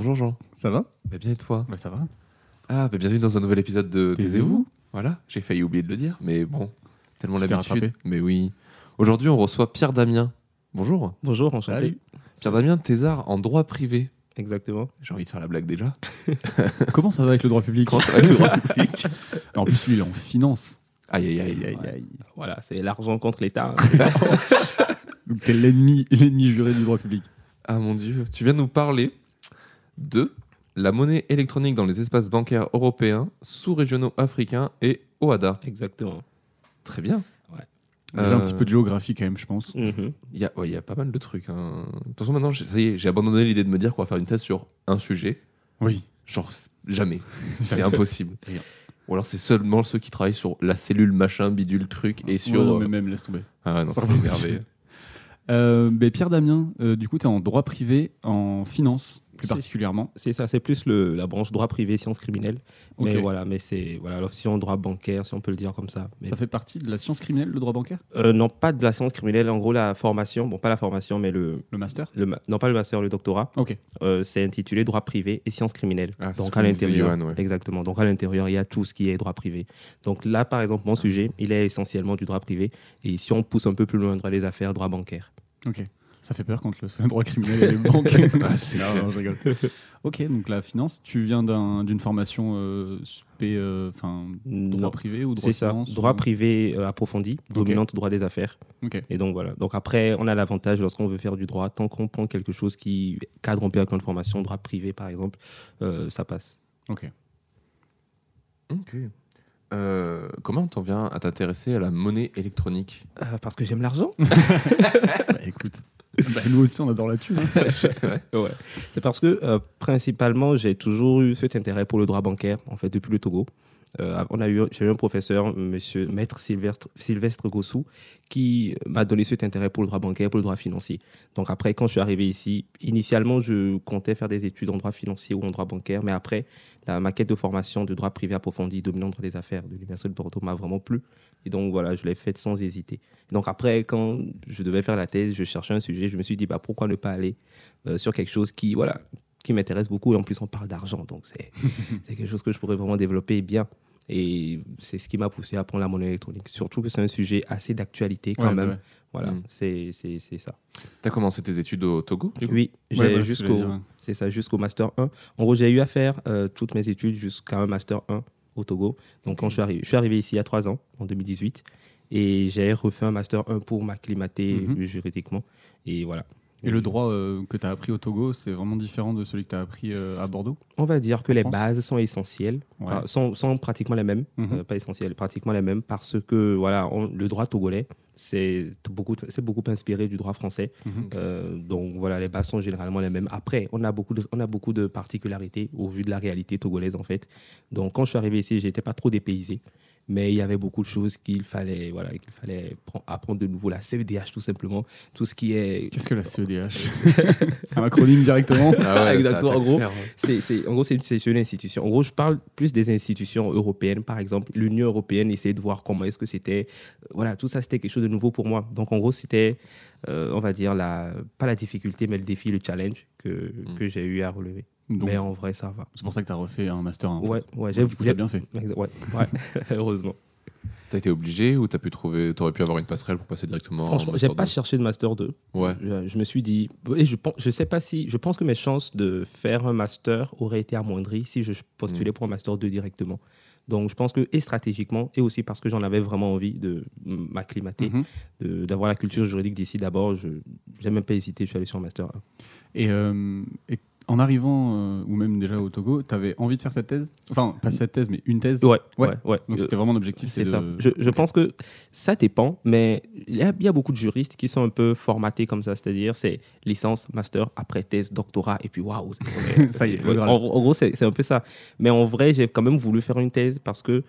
bonjour Jean. Ça va? Bah bien et toi? Bah ça va. Ah, bah bienvenue dans un nouvel épisode de Taisez-vous. Voilà, j'ai failli oublier de le dire, mais bon, tellement l'habitude. Mais oui. Aujourd'hui, on reçoit Pierre Damien. Bonjour. Bonjour, enchanté. Salut. Pierre Damien, thésard en droit privé. Exactement. J'ai envie de faire la blague déjà. Comment ça va avec le droit public? Comment ça va avec le droit public? En plus, lui, il est en finance. Aïe, aïe, aïe. Aïe, aïe. Voilà, c'est l'argent contre l'État. Donc t'es l'ennemi, l'ennemi juré du droit public? Ah mon dieu, tu viens de nous parler de la monnaie électronique dans les espaces bancaires européens, sous-régionaux africains et OADA. Exactement. Très bien. Un Euh, petit peu de géographie quand même, je pense. Mhm. Il y, a, ouais, il y a pas mal de trucs. hein. De toute façon, maintenant, j'ai- ça y est, j'ai abandonné l'idée de me dire qu'on va faire une thèse sur un sujet. Oui. Genre, jamais. C'est impossible. Rien. Ou alors, c'est seulement ceux qui travaillent sur la cellule machin, bidule, truc, et sur. Ouais, non, euh, mais même, laisse tomber. Ah non, C'est. Euh, ben, Pierre Damien, euh, du coup, tu es en droit privé, en finance plus C'est- particulièrement. C'est ça, c'est plus le, la branche droit privé, sciences criminelles. Mais voilà, mais c'est voilà, l'option droit bancaire, si on peut le dire comme ça. Mais, Ça fait partie de la science criminelle, le droit bancaire? Euh, non, pas de la science criminelle. En gros, la formation, bon, pas la formation, mais le, Le master? le non pas le master, le doctorat, Ok. euh, c'est intitulé droit privé et sciences criminelles. Ah, Donc à l'intérieur, ouais. exactement. Donc à l'intérieur, il y a tout ce qui est droit privé. Donc là, par exemple, mon sujet, il est essentiellement du droit privé. Et si on pousse un peu plus loin, droit des affaires, droit bancaire. Ok. Ça fait peur quand le seul droit criminel est les banques. Ah, c'est non, non, je rigole. Ok, donc la finance, tu viens d'un- d'une formation euh, spé, euh, enfin, droit Non. privé ou droit C'est ça, finance droit ou- privé euh, approfondi, dominante droit des affaires. Ok. Et donc voilà. Donc après, on a l'avantage lorsqu'on veut faire du droit, tant qu'on prend quelque chose qui cadre un peu avec notre formation, droit privé par exemple, euh, ça passe. Ok. Ok. Euh, comment t'en viens à t'intéresser à la monnaie électronique? Euh, parce que j'aime l'argent. Bah, écoute. Bah, nous aussi, on adore la thune. hein. ouais. C'est parce que euh, principalement, j'ai toujours eu cet intérêt pour le droit bancaire, en fait, depuis le Togo. Euh, on a eu, j'ai eu un professeur, monsieur maître Sylvestre, Gossou, qui m'a donné cet intérêt pour le droit bancaire, pour le droit financier. Donc après, quand je suis arrivé ici, initialement, je comptais faire des études en droit financier ou en droit bancaire, mais après, la maquette de formation de droit privé approfondi dominant droit des affaires de l'Université de Bordeaux m'a vraiment plu. Et donc voilà, je l'ai faite sans hésiter. Donc après, quand je devais faire la thèse, je cherchais un sujet, je me suis dit, bah, pourquoi ne pas aller euh, sur quelque chose qui, voilà, qui m'intéresse beaucoup. Et en plus, on parle d'argent, donc c'est quelque chose que je pourrais vraiment développer bien. Et c'est ce qui m'a poussé à prendre la monnaie électronique. Surtout que c'est un sujet assez d'actualité quand Ouais, même. ouais. Voilà, Mm. c'est c'est- c'est ça. T'as commencé tes études au Togo Oui, Ouais, que jusqu'au c'est ça jusqu'au master 1. En gros, j'ai eu à faire euh, toutes mes études jusqu'à un master 1 au Togo. Donc quand je suis arrivé, je suis arrivé ici il y a trois ans, en 2018, et j'ai refait un master 1 pour m'acclimater Mhm. juridiquement. Et voilà. Et le droit euh, que tu as appris au Togo, c'est vraiment différent de celui que tu as appris euh, à Bordeaux? On va dire que les France? bases sont essentielles, Ouais. Enfin, sont, sont pratiquement les mêmes, Mhm. euh, pas essentielles, pratiquement les mêmes, parce que voilà, on- le droit togolais, c'est beaucoup, beaucoup inspiré du droit français. Mhm. Euh, donc voilà, les bases sont généralement les mêmes. Après, on a beaucoup de, on a beaucoup de particularités au vu de la réalité togolaise en fait. Donc quand je suis arrivé ici, j'étais pas trop dépaysé. Mais il y avait beaucoup de choses qu'il fallait, voilà, qu'il fallait prendre- apprendre de nouveau. La CEDH, tout simplement. Tout ce qui est Qu'est-ce que la CEDH Un acronyme directement Ah Exactement, en gros. C'est, en gros, c'est une, c'est une institution. En gros, je parle plus des institutions européennes, par exemple. L'Union européenne, essayer de voir comment est-ce que c'était. euh, Voilà, tout ça, c'était quelque chose de nouveau pour moi. Donc, en gros, c'était, euh, on va dire, la, pas la difficulté, mais le défi, le challenge que, Mm. que j'ai eu à relever. Donc, mais en vrai, ça va. C'est pour ça que tu as refait un master 1. en fait. Ouais, ouais, j'ai, bien fait. Ouais, ouais, heureusement. T'as été obligé ou t'as pu trouver, t'aurais pu avoir une passerelle pour passer directement en Franchement, master j'ai pas cherché de master 2. Ouais. Je, je me suis dit, et je pense, je sais pas si, je pense que mes chances de faire un master auraient été amoindries si je postulais pour un master 2 directement. Donc, je pense que, et stratégiquement, et aussi parce que j'en avais vraiment envie de m'acclimater, de- d'avoir la culture juridique d'ici d'abord, je n'ai même pas hésité, je suis allé sur un master 1. Et, euh, et en arrivant, euh, ou même déjà au Togo, tu avais envie de faire cette thèse? Enfin, pas cette thèse, mais une thèse. Ouais, Ouais. ouais, ouais. Donc c'était vraiment l'objectif. C'est de- ça. Je, pense que ça dépend, mais il y, a, il y a beaucoup de juristes qui sont un peu formatés comme ça, c'est-à-dire c'est licence, master, après thèse, doctorat, et puis waouh. Ça y est, Ouais, en, en gros, c'est un peu ça. Mais en vrai, j'ai quand même voulu faire une thèse parce que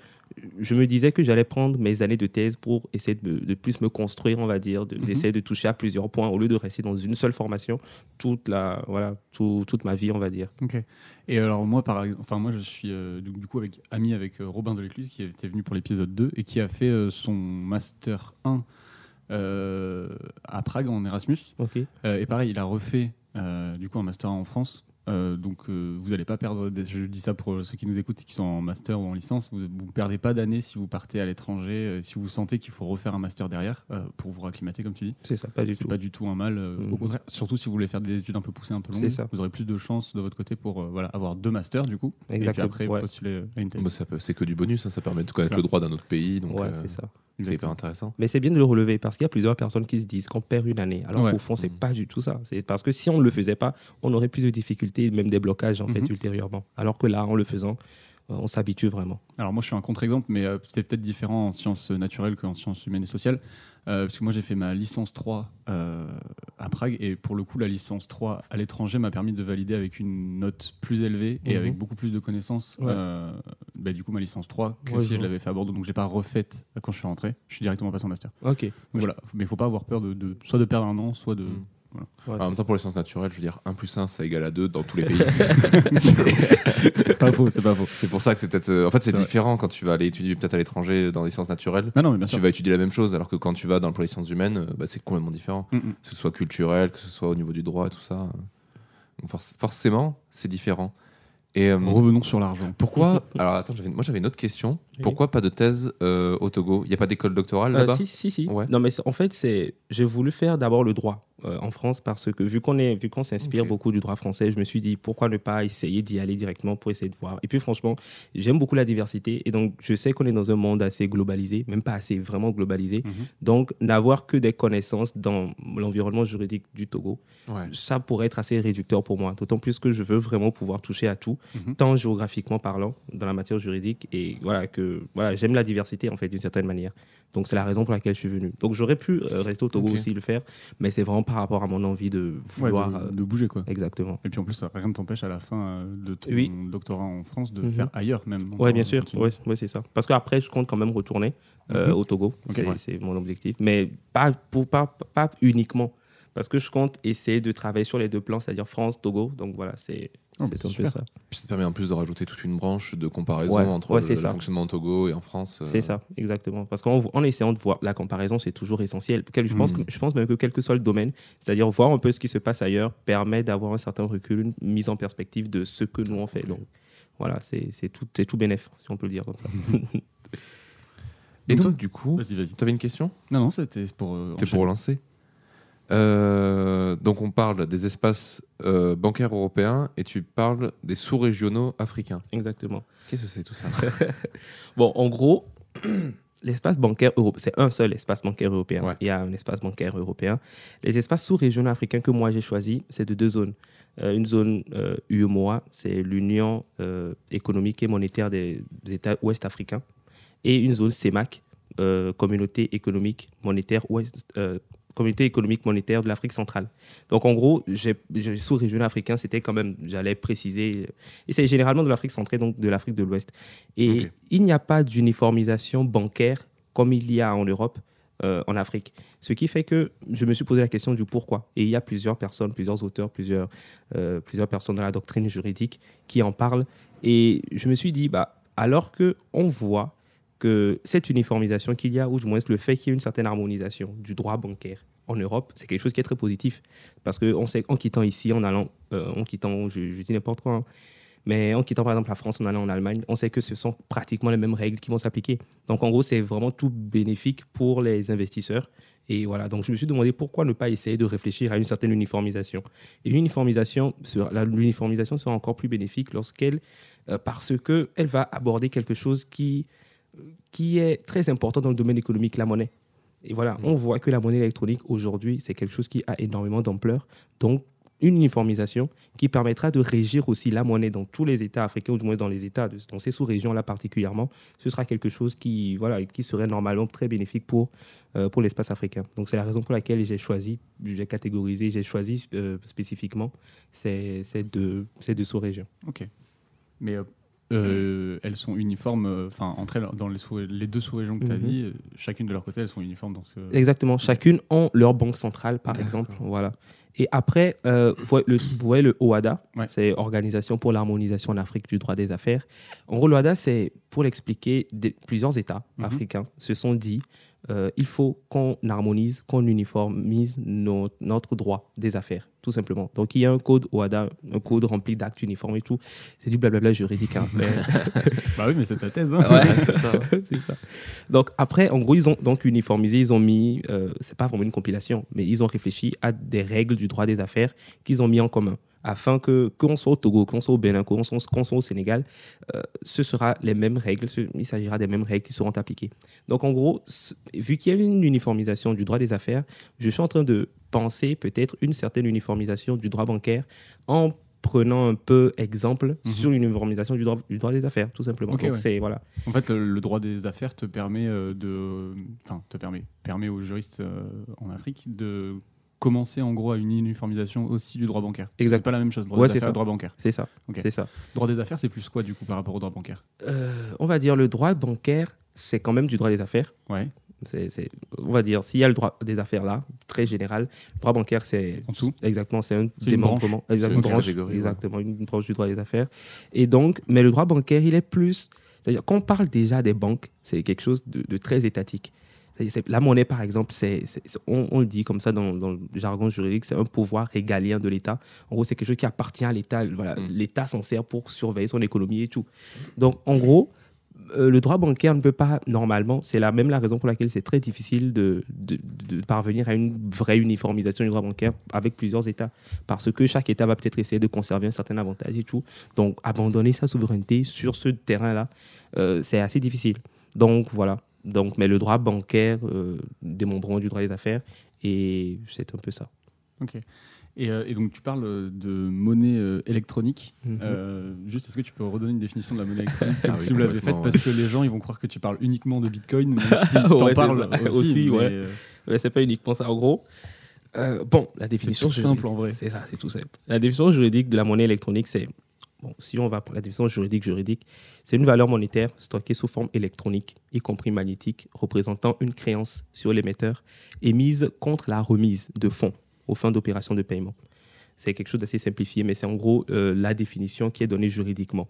je me disais que j'allais prendre mes années de thèse pour essayer de, plus me construire, on va dire, de- Mhm. d'essayer de toucher à plusieurs points au lieu de rester dans une seule formation toute, la, voilà, tout- toute ma vie, on va dire. Ok. Et alors moi, par exemple, enfin moi je suis euh, du, coup avec ami avec euh, Robin Delécluse qui était venu pour l'épisode 2 et qui a fait euh, son master 1 euh, à Prague en Erasmus. Ok. Euh, et pareil, il a refait du coup un master en France. Euh, donc euh, vous n'allez pas perdre, des- je dis ça pour ceux qui nous écoutent et qui sont en master ou en licence, vous ne perdez pas d'année si vous partez à l'étranger, euh, si vous sentez qu'il faut refaire un master derrière euh, pour vous racclimater comme tu dis. C'est ça, pas du C'est tout. pas du tout un mal, euh, Mhm. au contraire, surtout si vous voulez faire des études un peu poussées, un peu C'est longues, ça. vous aurez plus de chances de votre côté pour euh, voilà, avoir deux masters du coup, Exactement, et puis après ouais. postuler à une thèse. Bah, ça peut- c'est que du bonus, hein, ça permet de connaître le droit d'un autre pays. Donc, Ouais, euh, c'est ça. c'est hyper intéressant. Mais c'est bien de le relever parce qu'il y a plusieurs personnes qui se disent qu'on perd une année. Alors Ouais. qu'au fond, c'est Mhm. pas du tout ça. C'est parce que si on ne le faisait pas, on aurait plus de difficultés, même des blocages en fait Mhm. ultérieurement. Alors que là, en le faisant, euh, on s'habitue vraiment. Alors moi je suis un contre-exemple, mais euh, c'est peut-être différent en sciences naturelles qu'en sciences humaines et sociales. Euh, parce que moi j'ai fait ma licence 3 euh, à Prague et pour le coup la licence 3 à l'étranger m'a permis de valider avec une note plus élevée et Mhm. avec beaucoup plus de connaissances Ouais. euh, bah, du coup ma licence 3 que Ouais, si je l'avais fait à Bordeaux donc je l'ai pas refaite quand je suis rentré je suis directement passé en master Ok. donc voilà mais il faut pas avoir peur de, de- soit de perdre un an soit de Mhm. Ouais, en même temps, pour les sciences naturelles, je veux dire, 1 plus 1, ça égale à 2 dans tous les pays. c'est pas faux c'est pas faux c'est pour ça que c'est peut-être. euh, En fait, c'est vrai. différent quand tu vas aller étudier peut-être à l'étranger dans les sciences naturelles. non non mais bien Tu sûr vas étudier la même chose, alors que quand tu vas dans pour les sciences humaines, euh, bah, c'est complètement différent. Mhm. Que ce soit culturel, que ce soit au niveau du droit et tout ça. Donc forc- forcément, c'est différent. Et euh, revenons sur l'argent pourquoi Alors attends, moi j'avais une autre question. Oui. Pourquoi pas de thèse euh, au Togo? Il n'y a pas d'école doctorale Euh, là-bas? si, si, si. Ouais. Non, mais en fait, c'est, j'ai voulu faire d'abord le droit euh, en France parce que vu qu'on est, vu qu'on s'inspire beaucoup du droit français, je me suis dit pourquoi ne pas essayer d'y aller directement pour essayer de voir. Et puis franchement, j'aime beaucoup la diversité et donc je sais qu'on est dans un monde assez globalisé, même pas assez vraiment globalisé. Mhm. Donc n'avoir que des connaissances dans l'environnement juridique du Togo, Ouais. ça pourrait être assez réducteur pour moi. D'autant plus que je veux vraiment pouvoir toucher à tout, Mhm. tant géographiquement parlant, dans la matière juridique. Et voilà, que voilà, j'aime la diversité, en fait, d'une certaine manière. Donc, c'est la raison pour laquelle je suis venu. Donc, j'aurais pu euh, rester au Togo aussi le faire, mais c'est vraiment par rapport à mon envie de Ouais, vouloir. de, euh, de bouger quoi Exactement. Et puis en plus, rien ne t'empêche à la fin euh, de ton Oui. doctorat en France de Mhm. faire ailleurs même. Ouais, bien euh, sûr. Ouais, ouais, c'est ça. Parce qu'après, je compte quand même retourner euh, Mhm. au Togo. Ouais. c'est mon objectif. Mais pas, pour, pas, pas uniquement. Parce que je compte essayer de travailler sur les deux plans, c'est-à-dire France, Togo. Donc voilà, c'est Oh, c'est bah, un peu super. ça. Puis ça te permet en plus de rajouter toute une branche de comparaison Ouais, entre ouais, le, ça. fonctionnement au Togo et en France. euh, C'est ça, exactement. Parce qu'en en essayant de voir la comparaison, c'est toujours essentiel. Quel- Je pense, que, je pense même que quel que soit le domaine, c'est-à-dire voir un peu ce qui se passe ailleurs, permet d'avoir un certain recul, une mise en perspective de ce que nous on fait. Donc voilà, c'est tout, c'est tout bénéf, si on peut le dire comme ça. Et Donc, donc, du coup, tu avais une question? Non, non, c'était pour. euh, T'es pour enchaîner. relancer Euh, donc on parle des espaces euh, bancaires européens et tu parles des sous-régionaux africains. Exactement. Qu'est-ce que c'est tout ça Bon, en gros, l'espace bancaire européen, c'est un seul espace bancaire européen. Ouais. Il y a un espace bancaire européen. Les espaces sous-régionaux africains que moi j'ai choisis, c'est de deux zones. Euh, une zone UEMOA, c'est l'Union économique et monétaire des États ouest africains. Et une zone CEMAC, Communauté économique monétaire ouest, Communauté économique monétaire de l'Afrique centrale. Donc en gros, sous-régional africain, c'était quand même, j'allais préciser, et c'est généralement de l'Afrique centrale, donc de l'Afrique de l'Ouest. Et il n'y a pas d'uniformisation bancaire comme il y a en Europe, euh, en Afrique. Ce qui fait que je me suis posé la question du pourquoi. Et il y a plusieurs personnes, plusieurs auteurs, plusieurs, euh, plusieurs personnes dans la doctrine juridique qui en parlent. Et je me suis dit, bah, alors que on voit que cette uniformisation qu'il y a, ou du moins le fait qu'il y ait une certaine harmonisation du droit bancaire en Europe, c'est quelque chose qui est très positif. Parce qu'on sait qu'en quittant ici, en allant, euh, en quittant, je, dis n'importe quoi, hein, mais en quittant par exemple la France, en allant en Allemagne, on sait que ce sont pratiquement les mêmes règles qui vont s'appliquer. Donc en gros, c'est vraiment tout bénéfique pour les investisseurs. Et voilà, donc je me suis demandé pourquoi ne pas essayer de réfléchir à une certaine uniformisation. Et une uniformisation, sera- l'uniformisation sera encore plus bénéfique lorsqu'elle, euh, parce qu'elle va aborder quelque chose qui, qui est très important dans le domaine économique, la monnaie. Et voilà, on voit que la monnaie électronique aujourd'hui, c'est quelque chose qui a énormément d'ampleur. Donc, une uniformisation qui permettra de régir aussi la monnaie dans tous les États africains, ou du moins dans les États, de, dans ces sous-régions-là particulièrement, ce sera quelque chose qui, voilà, qui serait normalement très bénéfique pour, euh, pour l'espace africain. Donc, c'est la raison pour laquelle j'ai choisi, j'ai catégorisé, j'ai choisi euh, spécifiquement ces, ces deux, ces deux sous-régions. Ok. Mais euh, euh, elles sont uniformes, euh, enfin, entre elles, dans les, deux sous-régions que tu as Mhm. dit, euh, chacune de leur côté, elles sont uniformes dans ce. Exactement. Chacune ont leur banque centrale, par exemple. Voilà. Et après, euh, vous, voyez le, vous voyez le OADA, Ouais. c'est Organisation pour l'harmonisation en Afrique du droit des affaires. En gros, l'OADA, c'est pour l'expliquer, plusieurs États Mhm. africains se sont dit euh, il faut qu'on harmonise, qu'on uniformise nos- notre droit des affaires, tout simplement. Donc, il y a un code OADA, un code rempli d'actes uniformes et tout. C'est du blablabla juridique. hein, mais- Bah oui, mais c'est ta thèse. hein. Ouais. ça. Donc après, en gros, ils ont donc uniformisé, ils ont mis, euh, c'est pas vraiment une compilation, mais ils ont réfléchi à des règles du droit des affaires qu'ils ont mis en commun, afin que qu'on soit au Togo, qu'on soit au Bénin, qu'on soit, au Sénégal, euh, ce sera les mêmes règles, ce- il s'agira des mêmes règles qui seront appliquées. Donc en gros, vu qu'il y a une uniformisation du droit des affaires, je suis en train de penser peut-être une certaine uniformisation du droit bancaire en prenant un peu exemple Mhm. sur l'uniformisation du droit, du droit des affaires, tout simplement. Donc ouais. c'est voilà. En fait, le, le droit des affaires te permet euh, de, enfin, te permet, permet aux juristes euh, en Afrique de commencer en gros à une uniformisation aussi du droit bancaire. Exact. C'est pas la même chose. Droit Ouais, des affaires ça. droit bancaire. C'est ça. Ok. C'est ça. Droit des affaires, c'est plus quoi du coup par rapport au droit bancaire? Euh, on va dire le droit bancaire, c'est quand même du droit des affaires. Ouais. C'est, c'est- on va dire, s'il y a le droit des affaires là, très général, le droit bancaire, c'est En dessous exactement, c'est un démembrement, exactement, une branche, ouais. exactement, une branche du droit des affaires. Et donc, mais le droit bancaire, il est plus, c'est-à-dire quand on parle déjà des banques, c'est quelque chose de, de très étatique. La monnaie, par exemple, c'est, on, on le dit comme ça dans, dans le jargon juridique, c'est un pouvoir régalien de l'État. En gros, c'est quelque chose qui appartient à l'État. Voilà, Mm. L'État s'en sert pour surveiller son économie et tout. Donc, en gros, euh, le droit bancaire ne peut pas, normalement, c'est la, même la raison pour laquelle c'est très difficile de, de- de parvenir à une vraie uniformisation du droit bancaire avec plusieurs États. Parce que chaque État va peut-être essayer de conserver un certain avantage et tout. Donc, abandonner sa souveraineté sur ce terrain-là, euh, c'est assez difficile. Donc, voilà. Donc, mais le droit bancaire, euh, démembrement du droit des affaires, et c'est un peu ça. Ok. Et, euh, et donc tu parles euh, de monnaie euh, électronique. Mhm. Euh, juste, est-ce que tu peux redonner une définition de la monnaie électronique Ah oui, si vous l'avez faite? Parce que les gens ils vont croire que tu parles uniquement de Bitcoin, même si Ouais, c'est parles aussi. Ouais. euh, Ouais, c'est pas uniquement ça. En gros, euh, bon, la définition tout juridique- simple, en vrai. C'est ça, c'est tout simple. La définition juridique de la monnaie électronique, c'est bon, si on va pour la définition juridique juridique, c'est une valeur monétaire stockée sous forme électronique, y compris magnétique, représentant une créance sur l'émetteur émise contre la remise de fonds aux fins d'opérations de paiement. C'est quelque chose d'assez simplifié, mais c'est en gros euh, la définition qui est donnée juridiquement.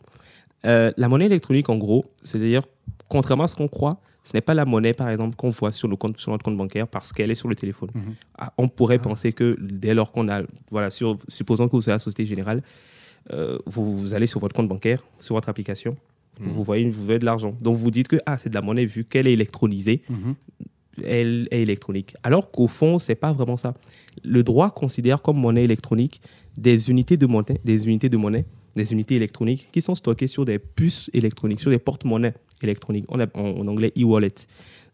Euh, la monnaie électronique, en gros, c'est-à-dire, contrairement à ce qu'on croit, ce n'est pas la monnaie, par exemple, qu'on voit sur, nos comptes, sur notre compte bancaire parce qu'elle est sur le téléphone. Mhm. Ah, on pourrait Ah. penser que dès lors qu'on a, voilà, sur, supposons que vous êtes à la Société Générale, euh, vous, vous allez sur votre compte bancaire, sur votre application, Mhm. vous voyez, vous voyez de l'argent. Donc vous dites que ah, c'est de la monnaie vu qu'elle est électronisée, Mhm. elle est électronique. Alors qu'au fond, c'est pas vraiment ça. Le droit considère comme monnaie électronique des unités de monnaie, des unités de monnaie, des unités électroniques qui sont stockées sur des puces électroniques, sur des porte-monnaies électroniques, en anglais e-wallet.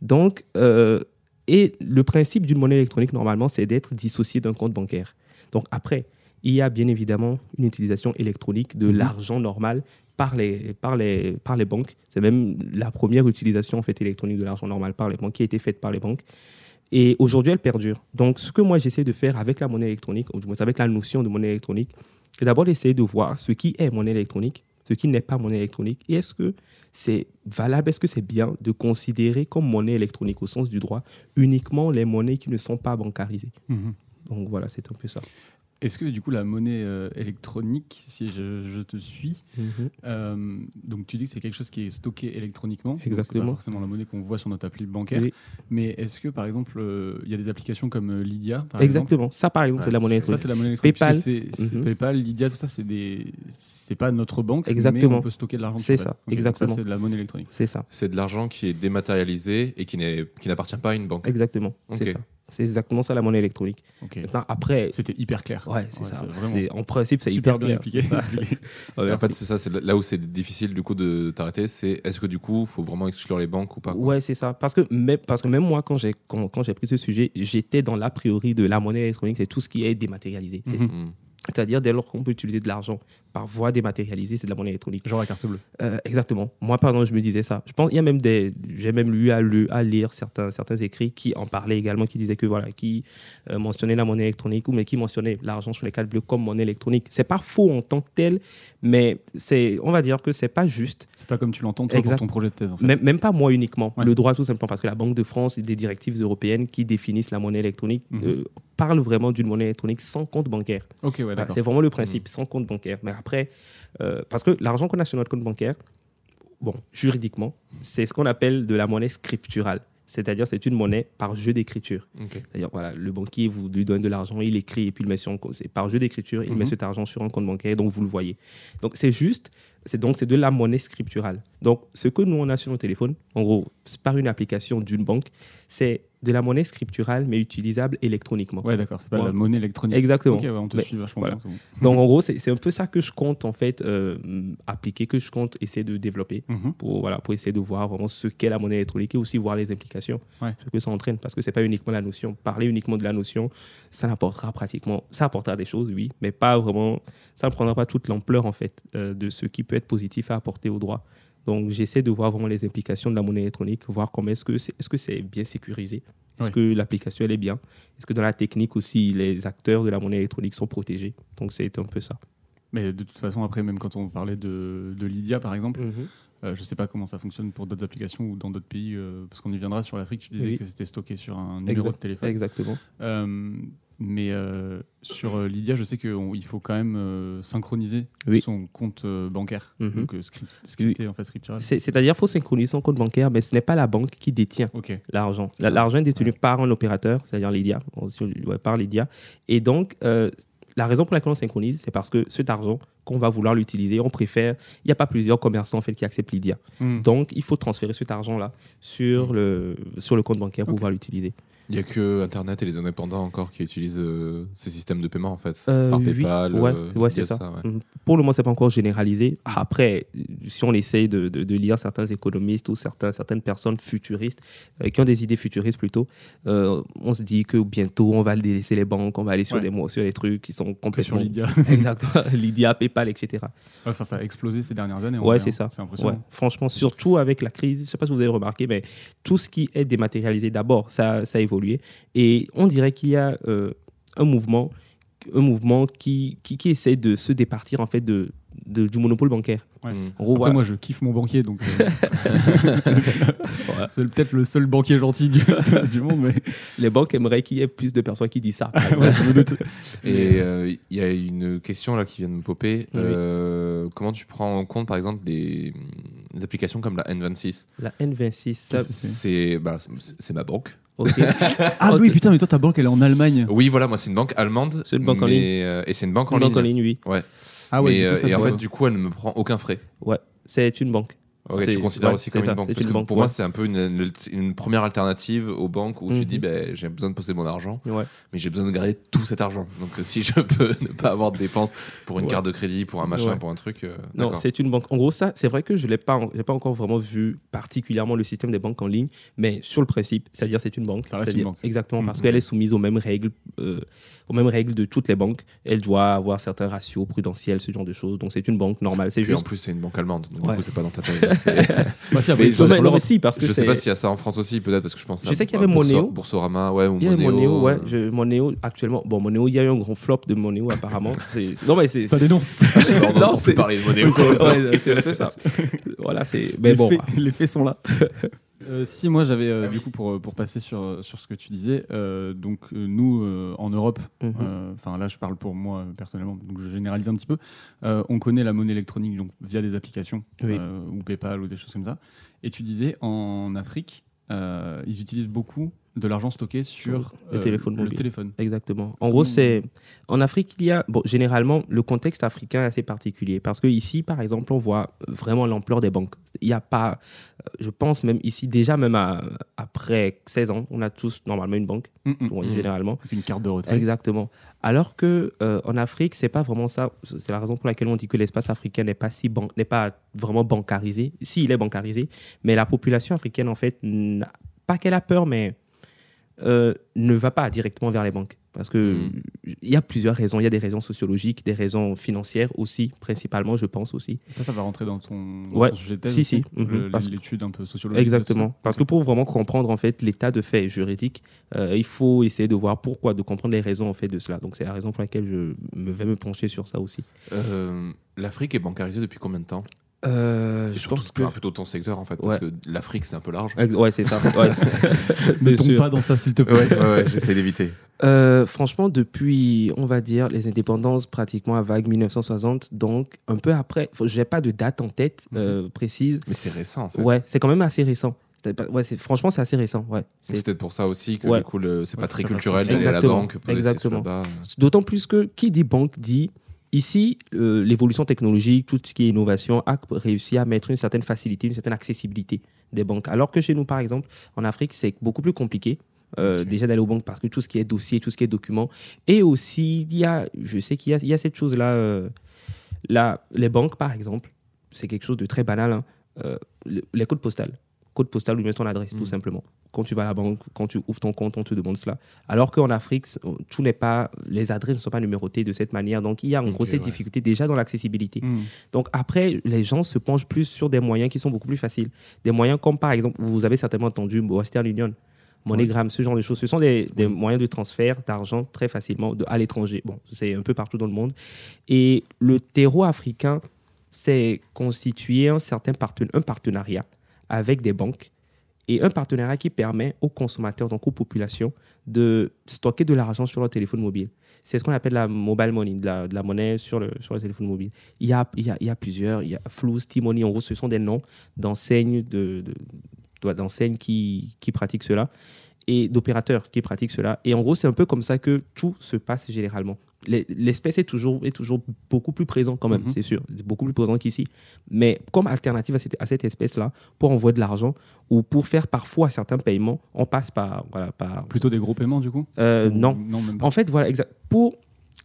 Donc, euh, et le principe d'une monnaie électronique, normalement, c'est d'être dissocié d'un compte bancaire. Donc après, il y a bien évidemment une utilisation électronique de Mhm. l'argent normal par les, par, les, par les banques. C'est même la première utilisation en fait, électronique de l'argent normal par les banques qui a été faite par les banques. Et aujourd'hui, elle perdure. Donc, ce que moi, j'essaie de faire avec la monnaie électronique, ou du moins avec la notion de monnaie électronique, c'est d'abord d'essayer de voir ce qui est monnaie électronique, ce qui n'est pas monnaie électronique, et est-ce que c'est valable, est-ce que c'est bien de considérer comme monnaie électronique au sens du droit uniquement les monnaies qui ne sont pas bancarisées. Mhm. Donc voilà, c'est un peu ça. Est-ce que du coup la monnaie euh, électronique, si je, je te suis, euh, donc tu dis que c'est quelque chose qui est stocké électroniquement, Exactement. pas forcément la monnaie qu'on voit sur notre appli bancaire, Oui. mais est-ce que par exemple euh, il y a des applications comme Lydia par exemple? Exactement. Ça, par exemple, Ouais, c'est de la monnaie Ça, électronique. c'est la monnaie électronique. PayPal. Mhm. PayPal, Lydia, tout ça, c'est des, c'est pas notre banque, Exactement. mais on peut stocker de l'argent. C'est ça, exactement. Ça, c'est de la monnaie électronique. C'est ça. C'est de l'argent qui est dématérialisé et qui n'est- qui n'appartient pas à une banque. Exactement. C'est ça. C'est exactement ça la monnaie électronique. Maintenant, après, C'était hyper clair. ouais, c'est Ouais, ça. En principe, c'est super hyper bien clair. Ouais, en fait, c'est ça, c'est là où c'est difficile du coup de t'arrêter. C'est est-ce que du coup, faut vraiment exclure les banques ou pas? Ouais, c'est ça. Parce que, même, parce que même moi, quand j'ai quand, pris ce sujet, j'étais dans l'a priori de la monnaie électronique, c'est tout ce qui est dématérialisé. Hmm. C'est-à-dire, dès lors qu'on peut utiliser de l'argent par voie dématérialisée, c'est de la monnaie électronique. Genre la carte bleue. Euh, exactement. Moi, par exemple, je me disais ça. Je pense, il y a même des, j'ai même lu à, lu- à lire certains, certains écrits qui en parlaient également, qui disaient que voilà, qui euh, mentionnaient la monnaie électronique ou mais qui mentionnaient l'argent sur les cartes bleues comme monnaie électronique. C'est pas faux en tant que tel, mais c'est, on va dire que c'est pas juste. C'est pas comme tu l'entends toi Exact. pour ton projet de thèse. En fait. Même, même pas moi uniquement. Ouais. Le droit, tout simplement, parce que la Banque de France et des directives européennes qui définissent la monnaie électronique Mhm. euh, parlent vraiment d'une monnaie électronique sans compte bancaire. Ok, ouais, Voilà, d'accord. c'est vraiment le principe, sans compte bancaire. Mais après, euh, parce que l'argent qu'on a sur notre compte bancaire, bon, juridiquement, c'est ce qu'on appelle de la monnaie scripturale. C'est-à-dire, c'est une monnaie par jeu d'écriture. C'est-à-dire, voilà, le banquier vous lui donne de l'argent, il écrit et puis il met sur un compte. C'est par jeu d'écriture, il Mhm. met cet argent sur un compte bancaire, donc vous le voyez. Donc, c'est juste, c'est donc c'est de la monnaie scripturale. Donc, ce que nous, on a sur nos téléphones, en gros, par une application d'une banque, c'est de la monnaie scripturale, mais utilisable électroniquement. Ouais, d'accord, c'est pas Ouais. la monnaie électronique. Exactement. Ok, ouais, on te Mais suit vachement voilà. bien. c'est bon. Donc, en gros, c'est un peu ça que je compte, en fait, euh, appliquer, que je compte essayer de développer Mhm. pour, voilà, pour essayer de voir vraiment ce qu'est la monnaie électronique et aussi voir les implications, Ouais. ce que ça entraîne. Parce que c'est pas uniquement la notion. Parler uniquement de la notion, ça n'apportera pratiquement, ça apportera des choses, oui, mais pas vraiment, ça ne prendra pas toute l'ampleur, en fait, euh, de ce qui peut être positif à apporter au droit. Donc, j'essaie de voir vraiment les implications de la monnaie électronique, voir comment est-ce que c'est est -ce c'est bien sécurisé, est-ce que l'application, elle est bien, est-ce que dans la technique aussi, les acteurs de la monnaie électronique sont protégés. Donc, c'est un peu ça. Mais de toute façon, après, même quand on parlait de, de Lydia, par exemple, euh, je sais pas comment ça fonctionne pour d'autres applications ou dans d'autres pays, euh, parce qu'on y viendra sur l'Afrique. Tu disais Oui. que c'était stocké sur un numéro Exact- de téléphone. Exactement. Euh, mais euh, sur euh, Lydia, je sais qu'il faut quand même euh, synchroniser Oui. son compte euh, bancaire, Mhm. donc script- scripté en fait scriptural. C'est- C'est-à-dire qu'il faut synchroniser son compte bancaire, mais ce n'est pas la banque qui détient l'argent. La- L'argent est détenu par un opérateur, c'est-à-dire Lydia, ouais, par Lydia. Et donc, la raison pour laquelle on synchronise, c'est parce que cet argent qu'on va vouloir l'utiliser, on préfère. Il n'y a pas plusieurs commerçants en fait qui acceptent Lydia. Hmm. Donc, il faut transférer cet argent-là sur le sur le compte bancaire pour pouvoir l'utiliser. Il n'y a que Internet et les indépendants encore qui utilisent euh, ces systèmes de paiement en fait. Euh, Par oui. PayPal. Ouais, euh, ouais, c'est ça. ouais. Mhm. Pour le moment, c'est pas encore généralisé. Après, si on essaye de, de- de lire certains économistes ou certains, certaines personnes futuristes, euh, qui ont des idées futuristes plutôt, euh, on se dit que bientôt, on va délaisser les banques, on va aller sur, Ouais. des, mo- sur des trucs qui sont Que sur complètement... Lydia. Exactement. Lydia, PayPal, etc. Enfin, ça a explosé ces dernières années. Ouais, c'est hein. ça. C'est Ouais. impressionnant. Franchement, surtout avec la crise, je sais pas si vous avez remarqué, mais tout ce qui est dématérialisé d'abord, ça, ça a Et on dirait qu'il y a euh, un mouvement, un mouvement qui essaie de se départir en fait de, de- du monopole bancaire. Ouais. Mm. En gros, Après, voilà. moi, je kiffe mon banquier, donc euh, c'est peut-être le seul banquier gentil du, du monde, mais les banques aimeraient qu'il y ait plus de personnes qui disent ça. ouais. Et euh, il y a une question là qui vient de me popper. Oui. Euh, comment tu prends en compte par exemple des, des applications comme la N26 La N26, ça, c'est? Bah, ma banque. Ah oui, putain, mais toi, ta banque, elle est en Allemagne. Oui, voilà, moi c'est une banque allemande. C'est une banque en ligne. euh, et c'est une banque en Une ligne. banque en ligne, oui. Ouais. Ah ouais, Mais, du coup, euh, ça, et en fait, du coup, elle ne me prend aucun frais. Ouais, c'est une banque. Ok, tu considères ouais, aussi comme ça, une banque c'est Parce une que banque, pour moi, c'est un peu une, une première alternative aux banques où tu Mhm. dis ben, j'ai besoin de posséder mon argent, Ouais. mais j'ai besoin de garder tout cet argent. Donc euh, si je peux ne pas avoir de dépenses pour une Ouais. carte de crédit, pour un machin, Ouais. pour un truc. euh, Non, c'est une banque. En gros, ça, c'est vrai que je n'ai pas, j'ai pas encore vraiment vu particulièrement le système des banques en ligne, mais sur le principe, c'est-à-dire c'est une banque. Ça reste une banque. Exactement, parce Mhm. qu'elle est soumise aux mêmes règles, euh, aux mêmes règles de toutes les banques. Elle doit avoir certains ratios prudentiels, ce genre de choses. Donc c'est une banque normale. C'est Puis en juste. plus, c'est une banque allemande. Donc Ouais. du coup, c'est pas dans ta taille. Bah, Mais je sais mais, sur non, mais l'Europe. si, parce que je sais c'est- pas s'il y a ça en France aussi, peut-être parce que je pense Je sais qu'il y avait Monéo. Boursorama, ouais, ou Il y a Monéo. Ouais. euh, Je, Monéo, actuellement. Bon, Monéo, il y a eu un grand flop de Monéo, apparemment. Non, mais c'est. Ça dénonce. on Non, c'est- plus parler de Monéo. C'est un peu ça. Voilà, c'est. Mais bon. les faits sont là. Euh, si moi j'avais euh, Ah du coup pour, pour passer sur, euh, sur ce que tu disais euh, donc euh, nous euh, en Europe Mhm. euh, enfin là je parle pour moi euh, personnellement donc je généralise un petit peu euh, on connaît la monnaie électronique donc via des applications Oui. euh, ou PayPal ou des choses comme ça et tu disais en Afrique euh, ils utilisent beaucoup de l'argent stocké sur le téléphone le mobile. téléphone Exactement. En gros, c'est en Afrique, il y a bon, généralement le contexte africain est assez particulier parce que ici, par exemple, on voit vraiment l'ampleur des banques. Il n'y a pas, euh, je pense même ici déjà même à- après 16 ans, on a tous normalement une banque, Mm, mm. Mhm. généralement. Une carte de retrait Exactement. Alors que euh, en Afrique, c'est pas vraiment ça. C'est la raison pour laquelle on dit que l'espace africain n'est pas si ban- n'est pas vraiment bancarisé. Si il est bancarisé, mais la population africaine en fait, pas qu'elle a peur, mais euh, ne va pas directement vers les banques. Parce que Mm. il y a plusieurs raisons. Il y a des raisons sociologiques, des raisons financières aussi, principalement, je pense aussi. ça ça va rentrer dans ton, dans Ouais. ton sujet de thèse Si, aussi, si. Mhm. le- Parce- l'étude un peu sociologique Exactement. Parce que pour vraiment comprendre en fait l'état de fait juridique, euh, il faut essayer de voir pourquoi, de comprendre les raisons en fait de cela. Donc c'est la raison pour laquelle je me vais me pencher sur ça aussi. Euh, L'Afrique est bancarisée depuis combien de temps? Euh, je pense que plutôt ton secteur en fait, parce que l'Afrique c'est un peu large. Ouais, c'est ça. Ouais, ne tombe sûr. pas dans ça s'il te plaît Ouais, ouais, ouais, j'essaie d'éviter. Euh, franchement, depuis, on va dire, les indépendances pratiquement à vague 1960, donc un peu après, je n'ai pas de date en tête euh, précise. Mais c'est récent en fait. Ouais, c'est quand même assez récent. ouais, c'est- franchement, c'est assez récent. Ouais. C'est- peut-être pour ça aussi que Ouais. du coup, le- c'est Ouais, pas très culturel d'aller à la banque, Exactement. D'autant plus que qui dit banque dit ici, euh, l'évolution technologique, tout ce qui est innovation, a réussi à mettre une certaine facilité, une certaine accessibilité des banques. Alors que chez nous, par exemple, en Afrique, c'est beaucoup plus compliqué. euh. Déjà d'aller aux banques parce que tout ce qui est dossier, tout ce qui est document. Et aussi, il y a, je sais qu'il y a, il y a cette chose-là. euh, là, les banques, par exemple, c'est quelque chose de très banal. hein, euh, le- les codes postales. Code postal où met ton adresse, tout Mm. simplement. Quand tu vas à la banque, quand tu ouvres ton compte, on te demande cela. Alors qu'en Afrique, tout n'est pas, les adresses ne sont pas numérotées de cette manière. Donc, il y a en Ok, gros cette ouais. difficulté déjà dans l'accessibilité. Hmm. Donc, après, les gens se penchent plus sur des moyens qui sont beaucoup plus faciles. Des moyens comme, par exemple, vous avez certainement entendu Western Union, MoneyGram, ce genre de choses. Ce sont des, des moyens de transfert d'argent très facilement de, à l'étranger. Bon, c'est un peu partout dans le monde. Et le terreau africain s'est constitué un certain un partenariat avec des banques et un partenariat qui permet aux consommateurs, donc aux populations, de stocker de l'argent sur leur téléphone mobile. C'est ce qu'on appelle la mobile money, de la, de la monnaie sur le, sur le téléphone mobile. Il y a, il y a, il y a plusieurs, il y a Flous, T-Money, en gros, ce sont des noms d'enseignes de, de- qui, qui pratiquent cela et d'opérateurs qui pratiquent cela. Et en gros, c'est un peu comme ça que tout se passe généralement. Les- L'espèce est toujours, est toujours beaucoup plus présent quand même, Mhm. c'est sûr. C'est beaucoup plus présent qu'ici. Mais comme alternative à cette, à cette espèce-là, pour envoyer de l'argent ou pour faire parfois certains paiements, on passe par... Voilà, par Plutôt des gros paiements, du coup? Euh, non, Non, même pas? en fait, voilà, exact. Pour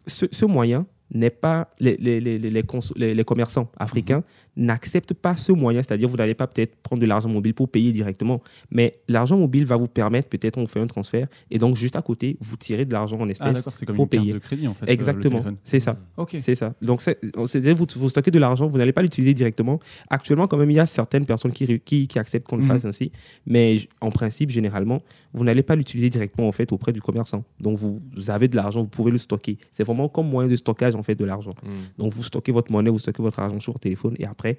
ce, ce moyen n'est pas les, les, les, les, les commerçants africains n'acceptent pas ce moyen, c'est-à-dire vous n'allez pas peut-être prendre de l'argent mobile pour payer directement, mais l'argent mobile va vous permettre peut-être on fait un transfert et donc juste à côté vous tirez de l'argent en Ah, espèces. d'accord, c'est comme pour une carte payer. de crédit, en fait. euh, Exactement, c'est ça. Ok. C'est ça. Donc, c'est- c'est-à-dire vous, vous stockez de l'argent, vous n'allez pas l'utiliser directement. Actuellement, quand même, il y a certaines personnes qui, qui, qui acceptent qu'on le Mhm. fasse ainsi. Mais en principe, généralement, vous n'allez pas l'utiliser directement en fait, auprès du commerçant. Donc, vous, vous avez de l'argent, vous pouvez le stocker. C'est vraiment comme moyen de stockage en fait, de l'argent. Hmm. Donc, vous stockez votre monnaie, vous stockez votre argent sur votre téléphone et après,